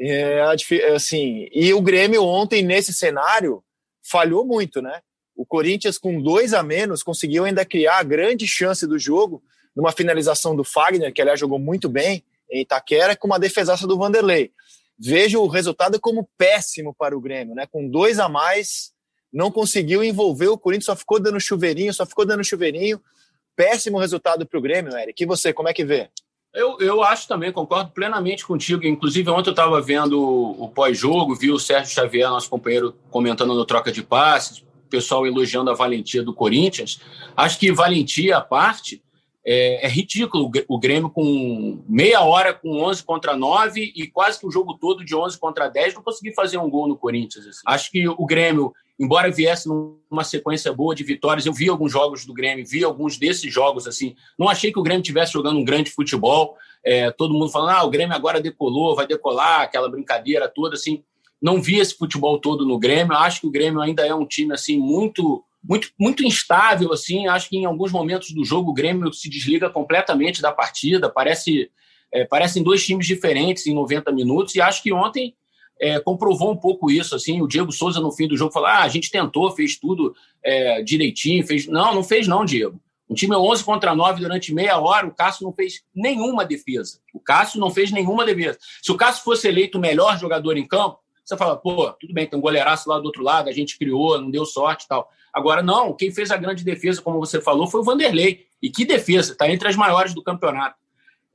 É, assim, e o Grêmio ontem, nesse cenário, falhou muito, né? O Corinthians, com dois a menos, conseguiu ainda criar a grande chance do jogo, numa finalização do Fagner, que aliás jogou muito bem em Itaquera, com uma defesaça do Vanderlei. Vejo o resultado como péssimo para o Grêmio, né? Com dois a mais, não conseguiu envolver o Corinthians, só ficou dando chuveirinho, só ficou dando chuveirinho. Péssimo resultado para o Grêmio, Eric. E você, como é que vê? Eu, eu acho também, concordo plenamente contigo. Inclusive, ontem eu estava vendo o pós-jogo, vi o Sérgio Xavier, nosso companheiro, comentando no troca de passes, o pessoal elogiando a valentia do Corinthians. Acho que valentia à parte, é, é, ridículo o Grêmio com meia hora com 11 contra 9 e quase que o jogo todo de 11 contra 10 não conseguir fazer um gol no Corinthians. Assim. Acho que o Grêmio, embora viesse numa sequência boa de vitórias, eu vi alguns jogos do Grêmio, vi alguns desses jogos assim. Não achei que o Grêmio estivesse jogando um grande futebol. É, todo mundo falando, ah, o Grêmio agora decolou, vai decolar, aquela brincadeira toda assim. Não vi esse futebol todo no Grêmio. Acho que o Grêmio ainda é um time assim muito muito, muito instável, assim. Acho que em alguns momentos do jogo o Grêmio se desliga completamente da partida. Parece, é, parecem dois times diferentes em 90 minutos. E acho que ontem é, comprovou um pouco isso. Assim, o Diego Souza no fim do jogo falou: ah, a gente tentou, fez tudo é, direitinho, fez. Não, não fez não, Diego. Um time 11 contra 9 durante meia hora, o Cássio não fez nenhuma defesa. O Cássio não fez nenhuma defesa. Se o Cássio fosse eleito o melhor jogador em campo, você fala, pô, tudo bem, tem um goleiraço lá do outro lado, a gente criou, não deu sorte e tal. Agora, não, quem fez a grande defesa, como você falou, foi o Vanderlei. E que defesa, está entre as maiores do campeonato.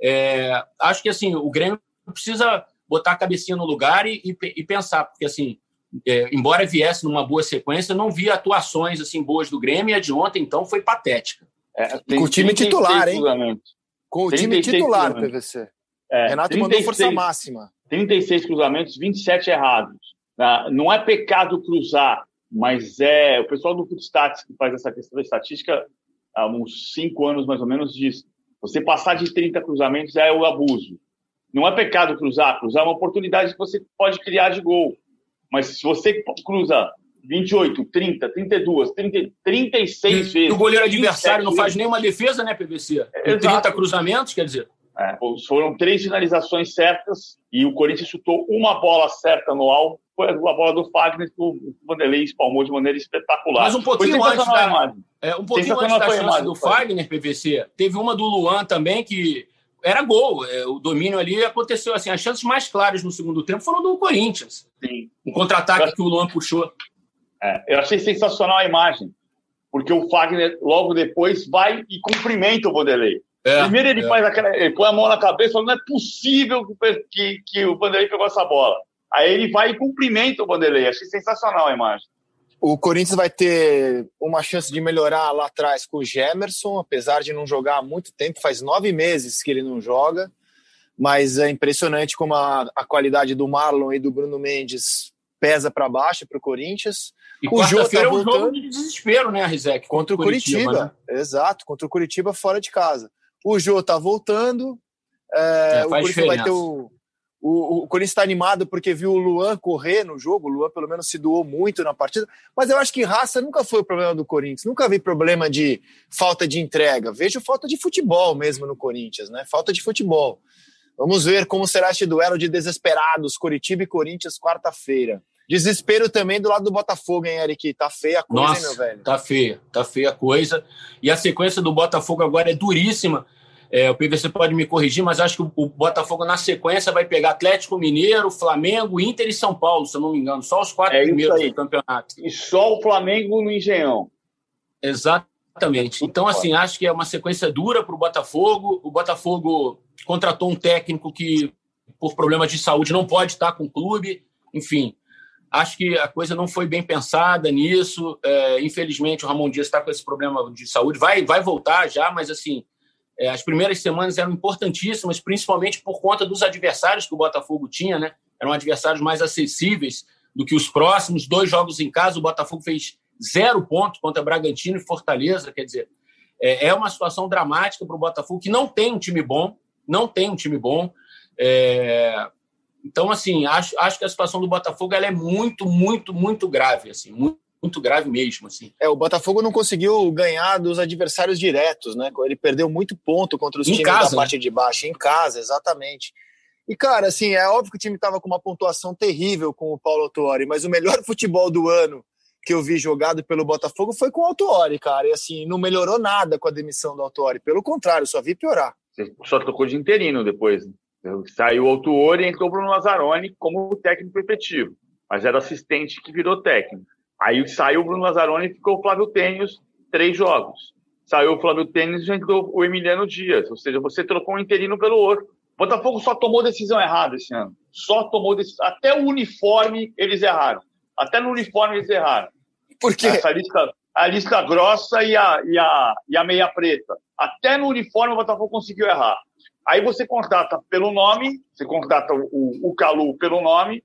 É, acho que assim, o Grêmio precisa botar a cabecinha no lugar e, e, e pensar, porque assim, é, embora viesse numa boa sequência, não vi atuações assim boas do Grêmio e a de ontem, então, foi patética. É, com o time titular, hein? Com o time titular, PVC. É, Renato 36, mandou força máxima. 36 cruzamentos, 27 errados. Ah, não é pecado cruzar mas é o pessoal do Footstats que faz essa questão da estatística há uns cinco anos mais ou menos diz você passar de 30 cruzamentos é o abuso. Não é pecado cruzar, cruzar é uma oportunidade que você pode criar de gol. Mas se você cruza 28, 30, 32, 30, 36 e, vezes. o goleiro adversário não faz nenhuma defesa, né, PVC? É, 30 cruzamentos, quer dizer. É, foram três finalizações certas e o Corinthians chutou uma bola certa no alvo foi a bola do Fagner que o Vanderlei espalmou de maneira espetacular. Mas um pouquinho antes da, é, um pouquinho antes da chance do Fagner, PVC, teve uma do Luan também que era gol. É, o domínio ali aconteceu assim. As chances mais claras no segundo tempo foram do Corinthians. Sim. Um contra-ataque que o Luan puxou. É, eu achei sensacional a imagem, porque o Fagner logo depois vai e cumprimenta o Vanderlei. É, Primeiro ele é. faz aquela, ele põe a mão na cabeça, falando, não é possível que, que o Vanderlei pegou essa bola. Aí ele vai e cumprimenta o Vanderlei. Achei sensacional a imagem. O Corinthians vai ter uma chance de melhorar lá atrás com o Gemerson, apesar de não jogar há muito tempo, faz nove meses que ele não joga. Mas é impressionante como a, a qualidade do Marlon e do Bruno Mendes pesa para baixo para o Corinthians. E o Jô tá é um jogo de desespero, né, Rizek? Contra o Curitiba, Curitiba né? exato, contra o Curitiba fora de casa. O Jô tá voltando, é, é, o Corinthians vai ter o, o, o Corinthians está animado porque viu o Luan correr no jogo. O Luan, pelo menos, se doou muito na partida. Mas eu acho que raça nunca foi o problema do Corinthians. Nunca vi problema de falta de entrega. Vejo falta de futebol mesmo no Corinthians, né? Falta de futebol. Vamos ver como será este duelo de desesperados, Coritiba e Corinthians, quarta-feira. Desespero também do lado do Botafogo, hein, Eric? Tá feia a coisa, Nossa, hein, meu velho? Tá feia, tá feia a coisa. E a sequência do Botafogo agora é duríssima. É, o PVC pode me corrigir, mas acho que o, Botafogo, na sequência, vai pegar Atlético Mineiro, Flamengo, Inter e São Paulo, se eu não me engano. Só os quatro é primeiros do campeonato. E só o Flamengo no Engenhão. Exatamente. Então, assim, acho que é uma sequência dura para o Botafogo. O Botafogo contratou um técnico que, por problemas de saúde, não pode estar com o clube. Enfim, acho que a coisa não foi bem pensada nisso. É, infelizmente, o Ramon Dias está com esse problema de saúde. Vai, vai voltar já, mas assim é, as primeiras semanas eram importantíssimas, principalmente por conta dos adversários que o Botafogo tinha, né? Eram adversários mais acessíveis do que os próximos. Dois jogos em casa, o Botafogo fez zero ponto contra Bragantino e Fortaleza. Quer dizer, é, é uma situação dramática para o Botafogo, que não tem um time bom, não tem um time bom. É... Então, assim, acho, acho que a situação do Botafogo ela é muito, muito, muito grave, assim, muito, muito grave mesmo, assim. É, o Botafogo não conseguiu ganhar dos adversários diretos, né? Ele perdeu muito ponto contra os em times casa, da parte né? de baixo, em casa, exatamente. E, cara, assim, é óbvio que o time estava com uma pontuação terrível com o Paulo Autuori, mas o melhor futebol do ano que eu vi jogado pelo Botafogo foi com o Autuori, cara. E, assim, não melhorou nada com a demissão do Autuori. Pelo contrário, só vi piorar. Você só tocou de interino depois. Né? Saiu o Autuori e entrou o Bruno Lazzaroni como técnico efetivo. Mas era assistente que virou técnico. Aí saiu o Bruno Lazzaroni e ficou o Flávio Tênios três jogos. saiu o Flávio Tênis e entrou o Emiliano Dias. Ou seja, você trocou um interino pelo outro. O Botafogo só tomou decisão errada esse ano. Só tomou decisão. Até o uniforme eles erraram. Até no uniforme eles erraram. Por quê? Essa lista, a lista grossa e a, e, a, e a meia preta. Até no uniforme o Botafogo conseguiu errar. Aí você contrata pelo nome, você contrata o, o Calu pelo nome.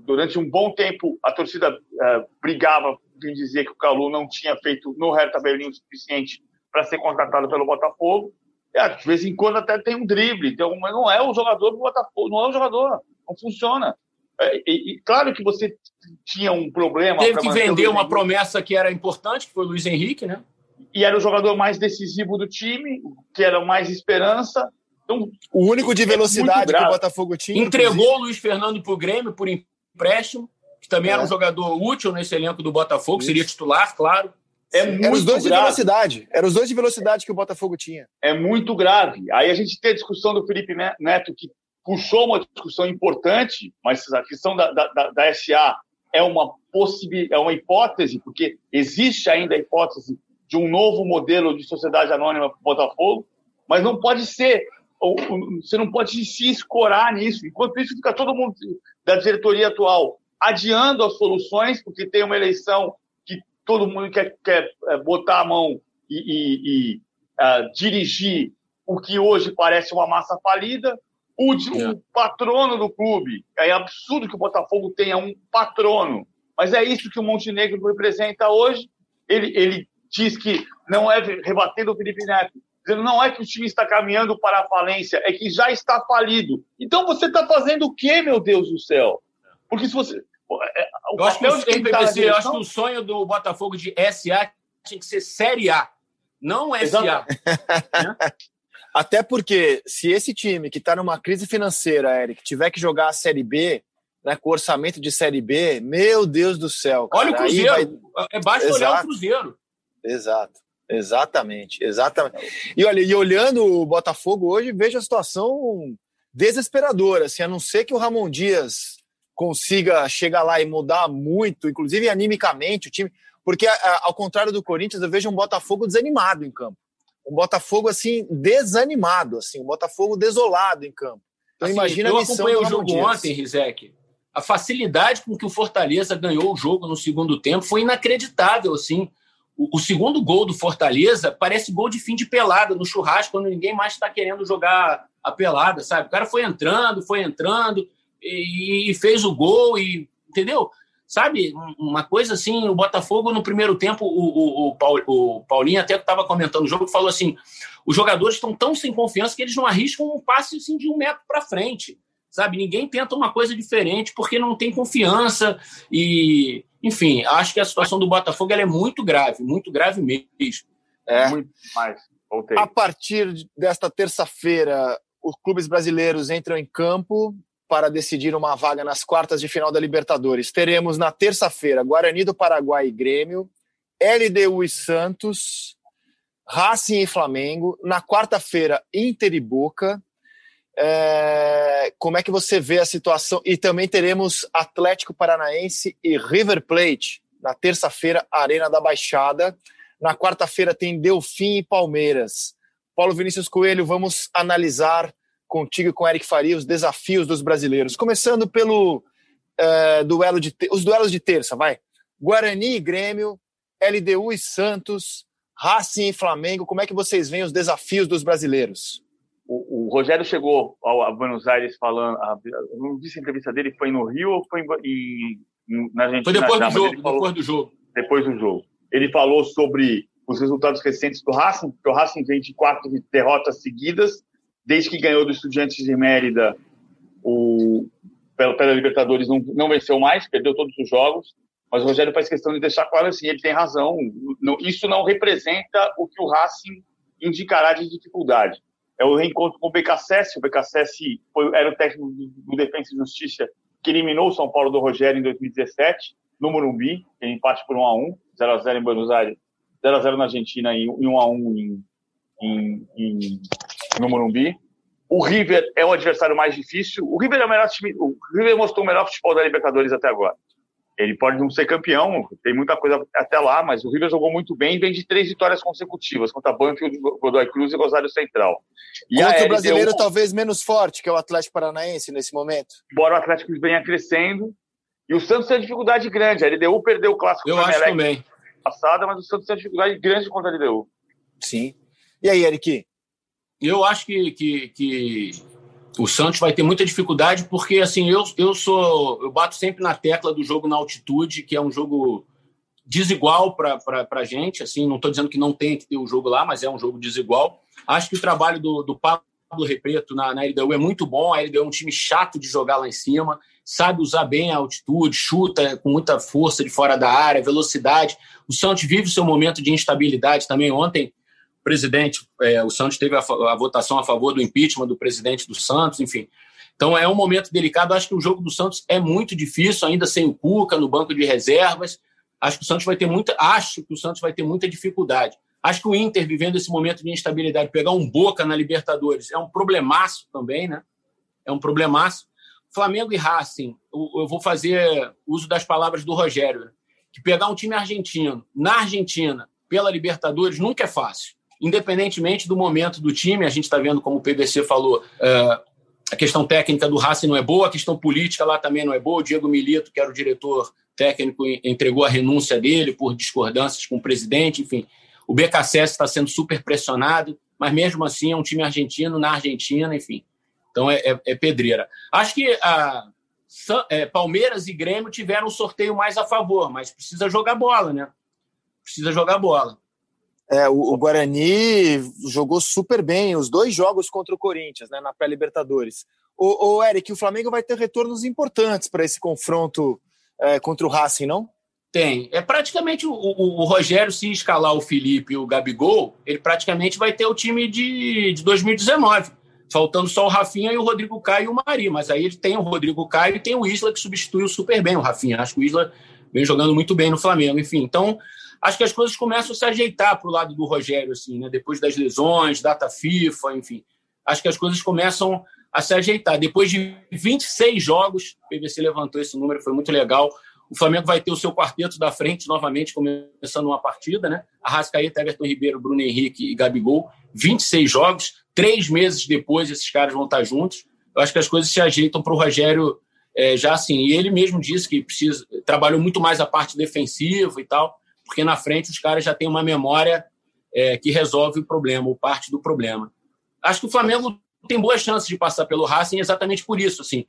Durante um bom tempo, a torcida é, brigava em dizer que o Calu não tinha feito no Hertha Berlim o suficiente para ser contratado pelo Botafogo. É, de vez em quando até tem um drible, tem mas não é o jogador do Botafogo, não é o jogador, não funciona. É, e, e, claro que você tinha um problema. Teve que vender uma promessa que era importante, que foi o Luiz Henrique, né? E era o jogador mais decisivo do time, que era mais esperança. Então, o único de é velocidade é que o Botafogo tinha. Entregou inclusive. o Luiz Fernando para o Grêmio por empréstimo, que também é. era um jogador útil nesse elenco do Botafogo, Isso. seria titular, claro. É muito Eram os dois grave. de velocidade. Eram os dois de velocidade que o Botafogo tinha. É muito grave. Aí a gente tem a discussão do Felipe Neto, que puxou uma discussão importante, mas a questão da, da, da, da SA é uma possibilidade, é uma hipótese, porque existe ainda a hipótese de um novo modelo de sociedade anônima para o Botafogo, mas não pode ser, você não pode se escorar nisso. Enquanto isso, fica todo mundo da diretoria atual adiando as soluções, porque tem uma eleição que todo mundo quer, quer é, botar a mão e, e, e uh, dirigir o que hoje parece uma massa falida, o, é. o patrono do clube. É absurdo que o Botafogo tenha um patrono, mas é isso que o Montenegro representa hoje. Ele, ele diz que não é rebatendo o Felipe Neto, dizendo não é que o time está caminhando para a falência, é que já está falido. Então você está fazendo o quê, meu Deus do céu? Porque se você. É, o eu, acho que, o, tá eu acho que o sonho do Botafogo de SA tinha que ser Série A, não SA. né? Até porque, se esse time que está numa crise financeira, Eric, tiver que jogar a Série B, né, com orçamento de Série B, meu Deus do céu. Cara, Olha o Cruzeiro. Vai... É baixo olhar o Cruzeiro. Exato. Exatamente, exatamente. E olha, e olhando o Botafogo hoje, vejo a situação desesperadora, assim, a não ser que o Ramon Dias consiga chegar lá e mudar muito, inclusive animicamente o time, porque ao contrário do Corinthians, eu vejo um Botafogo desanimado em campo um Botafogo assim desanimado, assim, um Botafogo desolado em campo. Então assim, imagina eu a acompanhei o jogo Dias. ontem, Rizek. A facilidade com que o Fortaleza ganhou o jogo no segundo tempo foi inacreditável, assim. O, segundo gol do Fortaleza parece gol de fim de pelada no churrasco, quando ninguém mais está querendo jogar a pelada, sabe? O cara foi entrando, foi entrando e, e fez o gol e entendeu? sabe? Uma coisa assim, o Botafogo no primeiro tempo, o, o, o Paulinho até estava comentando o jogo, falou assim: os jogadores estão tão sem confiança que eles não arriscam um passe assim, de um metro para frente, sabe? Ninguém tenta uma coisa diferente porque não tem confiança e, enfim, acho que a situação do Botafogo é muito grave, muito grave mesmo. É. Muito mais. Voltei. A partir desta terça-feira, os clubes brasileiros entram em campo para decidir uma vaga nas quartas de final da Libertadores. Teremos na terça-feira Guarani do Paraguai e Grêmio, LDU e Santos, Racing e Flamengo. Na quarta-feira, Inter e Boca. É... como é que você vê a situação? E também teremos Atlético Paranaense e River Plate. Na terça-feira, Arena da Baixada. Na quarta-feira tem Delfim e Palmeiras. Paulo Vinícius Coelho, vamos analisar contigo e com Eric Faria os desafios dos brasileiros. Começando pelo uh, duelo de os duelos de terça, vai. Guarani e Grêmio, LDU e Santos, Racing e Flamengo. Como é que vocês veem os desafios dos brasileiros? O, o Rogério chegou ao, a Buenos Aires falando. A, não vi se a entrevista dele foi no Rio ou foi em, em, na Argentina. Foi depois do jogo. Falou, depois do jogo. Depois do jogo. Ele falou sobre os resultados recentes do Racing, porque o Racing vem de quatro derrotas seguidas desde que ganhou do Estudiantes de Mérida o, pela, pela Libertadores, não, não venceu mais, perdeu todos os jogos. Mas o Rogério faz questão de deixar claro assim, ele tem razão. Isso não representa o que o Racing indicará de dificuldade. É o reencontro com o BKSS. O BKSS foi, era o técnico do, do Defensa e Justiça que eliminou o São Paulo do Rogério em 2017, no Morumbi, em empate por 1x1, 0x0 em Buenos Aires, 0x0 na Argentina e 1x1 em, em, em no Morumbi. O River é o adversário mais difícil. O River é o melhor time. O River mostrou o melhor futebol da Libertadores até agora. Ele pode não ser campeão, tem muita coisa até lá, mas o River jogou muito bem e vem de três vitórias consecutivas contra Banfield, Godoy Cruz e Rosário Central. E Outro brasileiro talvez menos forte, que é o Atlético Paranaense nesse momento. Embora o Atlético venha crescendo, e o Santos tem dificuldade grande. A LDU perdeu o clássico Eu acho também. passada, mas o Santos tem dificuldade grande contra a LDU. Sim. E aí, Eric? Eu acho que, que, que o Santos vai ter muita dificuldade, porque assim, eu, eu sou. Eu bato sempre na tecla do jogo na altitude, que é um jogo desigual para a gente. Assim, não estou dizendo que não tem que ter o jogo lá, mas é um jogo desigual. Acho que o trabalho do, do Pablo Repreto na, na LDU é muito bom. A LDU é um time chato de jogar lá em cima, sabe usar bem a altitude, chuta com muita força de fora da área, velocidade. O Santos vive o seu momento de instabilidade também. Ontem presidente, é, o Santos teve a, a, votação a favor do impeachment do presidente do Santos, enfim. Então é um momento delicado. Acho que o jogo do Santos é muito difícil, ainda sem o Cuca no banco de reservas. Acho que o Santos vai ter muita, acho que o Santos vai ter muita dificuldade. Acho que o Inter vivendo esse momento de instabilidade, pegar um Boca na Libertadores é um problemaço também, né? É um problemaço. Flamengo e Racing, eu vou fazer uso das palavras do Rogério, né? que pegar um time argentino na Argentina pela Libertadores nunca é fácil independentemente do momento do time, a gente está vendo, como o PVC falou, uh, a questão técnica do Racing não é boa, a questão política lá também não é boa. O Diego Milito, que era o diretor técnico, entregou a renúncia dele por discordâncias com o presidente, enfim. O BKSS está sendo super pressionado, mas mesmo assim é um time argentino na Argentina, enfim. Então é, é, é pedreira. Acho que a, é, Palmeiras e Grêmio tiveram um sorteio mais a favor, mas precisa jogar bola, né? Precisa jogar bola. É, o, o, Guarani jogou super bem os dois jogos contra o Corinthians, né, na pré-Libertadores. O, o Eric, o Flamengo vai ter retornos importantes para esse confronto é, contra o Racing, não? Tem. É praticamente o, o, o, Rogério, se escalar o Felipe e o Gabigol, ele praticamente vai ter o time de, de 2019. Faltando só o Rafinha e o Rodrigo Caio e o Mari. Mas aí ele tem o Rodrigo Caio e tem o Isla que substituiu super bem o Rafinha. Acho que o Isla vem jogando muito bem no Flamengo. Enfim, então acho que as coisas começam a se ajeitar para o lado do Rogério, assim, né? Depois das lesões, data FIFA, enfim. Acho que as coisas começam a se ajeitar. Depois de 26 jogos, o PVC levantou esse número, foi muito legal. O Flamengo vai ter o seu quarteto da frente novamente, começando uma partida, né? Arrascaeta, Everton Ribeiro, Bruno Henrique e Gabigol. 26 jogos. Três meses depois, esses caras vão estar juntos. Eu acho que as coisas se ajeitam para o Rogério é, já assim. E ele mesmo disse que precisa, trabalhou muito mais a parte defensiva e tal porque na frente os caras já têm uma memória é, que resolve o problema, ou parte do problema. Acho que o Flamengo tem boas chances de passar pelo Racing exatamente por isso, assim,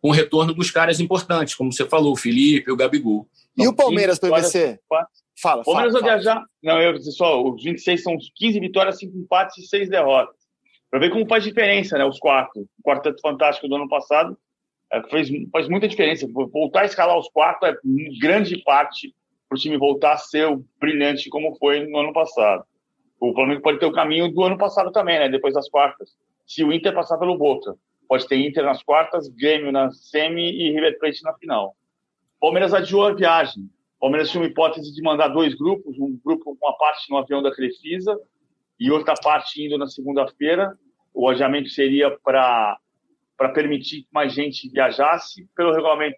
com o retorno dos caras importantes, como você falou, o Felipe, o Gabigol. E então, o Palmeiras, PVC? Fala, O Palmeiras vai viajar. Não, eu disse só, os 26 são 15 vitórias, 5 empates e 6 derrotas. Para ver como faz diferença, né? Os quatro. O quarteto fantástico do ano passado é, fez, faz muita diferença. Voltar a escalar os quatro é grande parte para o time voltar a ser brilhante como foi no ano passado. O Flamengo pode ter o caminho do ano passado também, né? Depois das quartas. Se o Inter passar pelo Boca, pode ter Inter nas quartas, Grêmio na semi e River Plate na final. Palmeiras adiou a viagem. Palmeiras tinha uma hipótese de mandar dois grupos, um grupo com uma parte no avião da Crefisa e outra parte indo na segunda-feira. O adiamento seria para para permitir que mais gente viajasse. Pelo regulamento,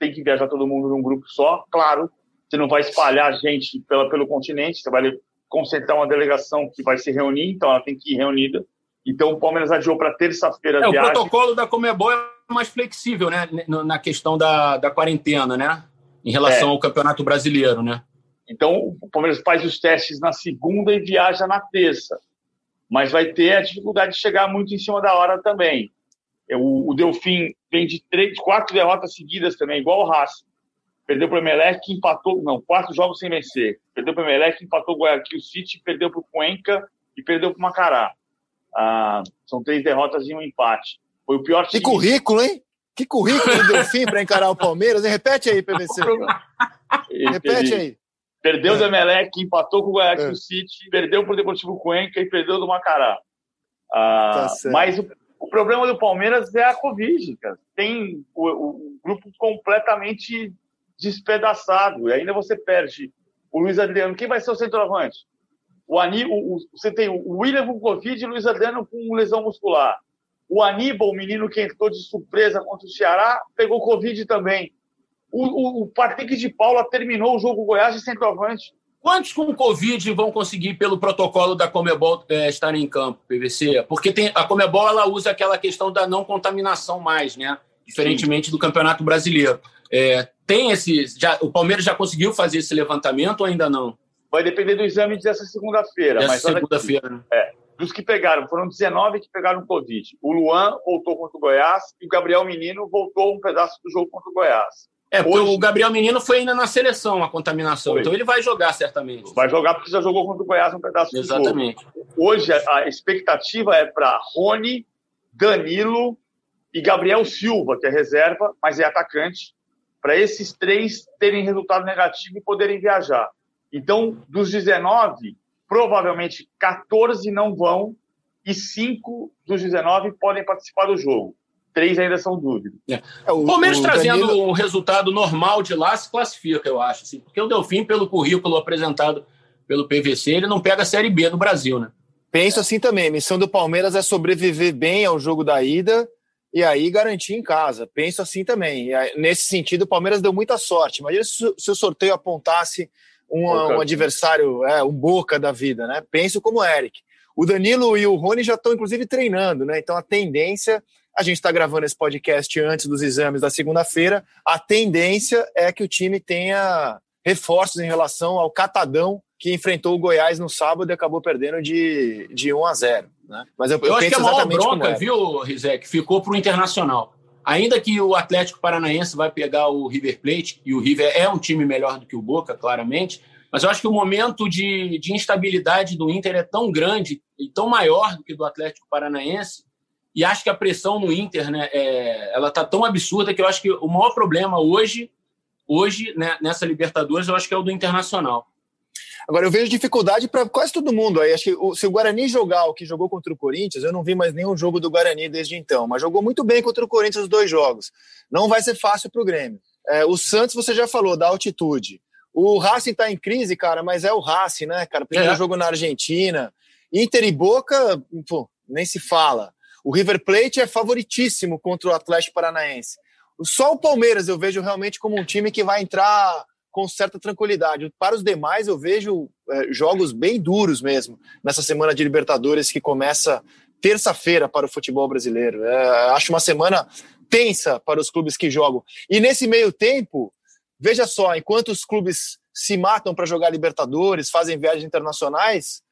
tem que viajar todo mundo num grupo só. Claro, você não vai espalhar gente pela, pelo continente, você vai concentrar uma delegação que vai se reunir, então ela tem que ir reunida. Então o Palmeiras adiou para terça-feira. É, o protocolo da Comebol é mais flexível, né? Na questão da, da quarentena, né? Em relação é. ao Campeonato Brasileiro, né? Então o Palmeiras faz os testes na segunda e viaja na terça. Mas vai ter a dificuldade de chegar muito em cima da hora também. O, o Delfim vem de três, quatro derrotas seguidas também, igual o Racing perdeu para o Emelec, empatou, não, quatro jogos sem vencer. Perdeu para o Emelec, empatou o Guayaquil City, perdeu para o Cuenca e perdeu para o Macará. Ah, são três derrotas e um empate. Foi o pior time. Que currículo, hein? Que currículo do Delfim para encarar o Palmeiras. Repete aí, PVC. Repete aí. Perdeu é. do Emelec, empatou com o Guayaquil é. City, perdeu para o Deportivo Cuenca e perdeu do Macará. Ah, tá mas o, o, problema do Palmeiras é a Covid, cara. Tem o, o grupo completamente despedaçado. E ainda você perde o Luiz Adriano. Quem vai ser o centroavante? O Aníbal, o, você tem o William com Covid e o Luiz Adriano com lesão muscular. O Aníbal, o menino que entrou de surpresa contra o Ceará, pegou Covid também. O, o, o Patrick de Paula terminou o jogo Goiás de centroavante. Quantos com Covid vão conseguir, pelo protocolo da Comebol, é, estar em campo, PVC? Porque tem, a Comebol ela usa aquela questão da não contaminação mais, né? Diferentemente Sim. do Campeonato Brasileiro. É, tem esse. Já, o Palmeiras já conseguiu fazer esse levantamento ou ainda não? Vai depender do exame dessa segunda-feira. Dessa segunda-feira, né? É. Dos que pegaram, foram 19 que pegaram Covid. O Luan voltou contra o Goiás e o Gabriel Menino voltou um pedaço do jogo contra o Goiás. É, porque Hoje... o Gabriel Menino foi ainda na seleção a contaminação, foi. então ele vai jogar certamente. Vai jogar porque já jogou contra o Goiás um pedaço Exatamente. do jogo. Hoje a expectativa é para Rony, Danilo e Gabriel Silva, que é reserva, mas é atacante, para esses três terem resultado negativo e poderem viajar. Então, dos 19, provavelmente 14 não vão e 5 dos 19 podem participar do jogo três ainda são dúvidas. É. é o Palmeiras o trazendo Danilo... o resultado normal de lá se classifica, eu acho. Assim, porque o Delfim, pelo currículo apresentado pelo PVC, ele não pega a Série B do Brasil, né? Penso assim também. A missão do Palmeiras é sobreviver bem ao jogo da ida e aí garantir em casa. Penso assim também. Aí, nesse sentido, o Palmeiras deu muita sorte. Imagina se, se o sorteio apontasse um, um adversário, é, um boca da vida, né? Penso como o Eric. O Danilo e o Rony já estão, inclusive, treinando, né? Então a tendência a gente está gravando esse podcast antes dos exames da segunda-feira. A tendência é que o time tenha reforços em relação ao Catadão que enfrentou o Goiás no sábado e acabou perdendo de, de 1 a 0. Né? Mas eu, eu, eu acho que a maior bronca, viu, Rizek, ficou para o Internacional. Ainda que o Atlético Paranaense vai pegar o River Plate, e o River é um time melhor do que o Boca, claramente, mas eu acho que o momento de, de instabilidade do Inter é tão grande e tão maior do que do Atlético Paranaense e acho que a pressão no Inter, né, é, ela tá tão absurda que eu acho que o maior problema hoje, hoje né, nessa Libertadores, eu acho que é o do Internacional. Agora, eu vejo dificuldade para quase todo mundo. Aí, acho que se o Guarani jogar o que jogou contra o Corinthians, eu não vi mais nenhum jogo do Guarani desde então, mas jogou muito bem contra o Corinthians os dois jogos. Não vai ser fácil para o Grêmio. É, o Santos, você já falou, da altitude. O Racing está em crise, cara, mas é o Racing, né, cara? Primeiro é. jogo na Argentina. Inter e Boca, pô, nem se fala. O River Plate é favoritíssimo contra o Atlético Paranaense. Só o Palmeiras eu vejo realmente como um time que vai entrar com certa tranquilidade. Para os demais, eu vejo é, jogos bem duros mesmo nessa semana de Libertadores que começa terça-feira para o futebol brasileiro. É, acho uma semana tensa para os clubes que jogam. E nesse meio tempo, veja só, enquanto os clubes se matam para jogar Libertadores, fazem viagens internacionais,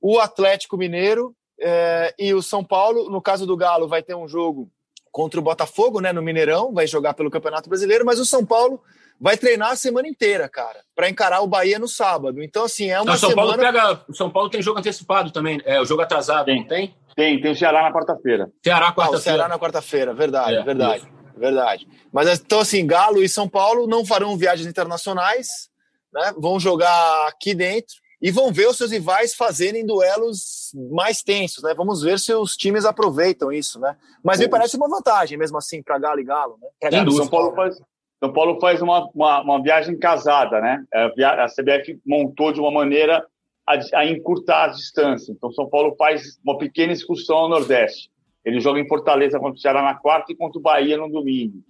o Atlético Mineiro é, e o São Paulo, no caso do Galo, vai ter um jogo contra o Botafogo, né, no Mineirão, vai jogar pelo Campeonato Brasileiro, mas o São Paulo vai treinar a semana inteira, cara, para encarar o Bahia no sábado. Então, assim, é uma São semana... Paulo pega, o São Paulo tem jogo antecipado também, é o jogo atrasado, tem? Não tem? Tem, tem o Ceará na quarta-feira. Ceará quarta-feira. Ah, o Ceará na quarta-feira, verdade, é, verdade, isso. verdade. Mas então, assim, Galo e São Paulo não farão viagens internacionais, né? Vão jogar aqui dentro e vão ver os seus rivais fazerem duelos mais tensos, né? Vamos ver se os times aproveitam isso, né? Mas me parece uma vantagem, mesmo assim, para Galo e Galo, né? Pra Galo, São Paulo faz, São Paulo faz uma, uma, uma, viagem casada, né? A CBF montou de uma maneira a, a encurtar as distâncias. Então, São Paulo faz uma pequena excursão ao Nordeste. Ele joga em Fortaleza contra o Ceará na quarta e contra o Bahia no domingo,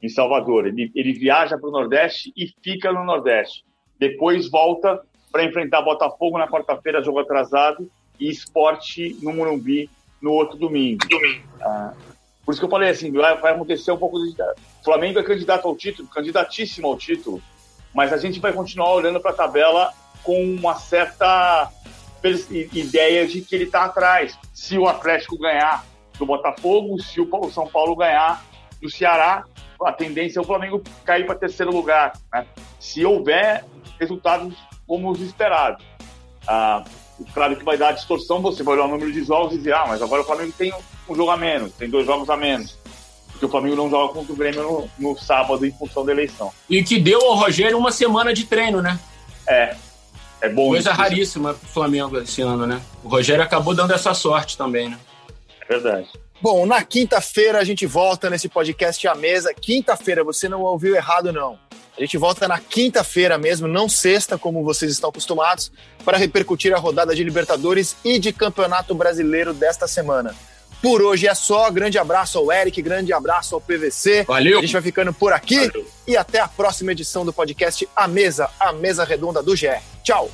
em Salvador. Ele, ele viaja para o Nordeste e fica no Nordeste. Depois volta para enfrentar Botafogo na quarta-feira, jogo atrasado, e esporte no Morumbi no outro domingo. Ah, por isso que eu falei assim, vai, acontecer um pouco de... O Flamengo é candidato ao título, candidatíssimo ao título, mas a gente vai continuar olhando para a tabela com uma certa ideia de que ele está atrás. Se o Atlético ganhar do Botafogo, se o São Paulo ganhar do Ceará, a tendência é o Flamengo cair para terceiro lugar. Né? Se houver resultados como os esperados. Ah, claro que vai dar distorção, você vai olhar o número de jogos e dizer, ah, mas agora o Flamengo tem um jogo a menos, tem dois jogos a menos. Porque o Flamengo não joga contra o Grêmio no, no sábado em função da eleição. E que deu ao Rogério uma semana de treino, né? É. É bom. Coisa isso. raríssima pro Flamengo esse ano, né? O Rogério acabou dando essa sorte também, né? É verdade. Bom, na quinta-feira a gente volta nesse podcast à mesa. Quinta-feira, você não ouviu errado, não. A gente volta na quinta-feira mesmo, não sexta, como vocês estão acostumados, para repercutir a rodada de Libertadores e de Campeonato Brasileiro desta semana. Por hoje é só. Grande abraço ao Eric, grande abraço ao PVC. Valeu. A gente vai ficando por aqui Valeu. e até a próxima edição do podcast A Mesa, a Mesa Redonda do GE. Tchau.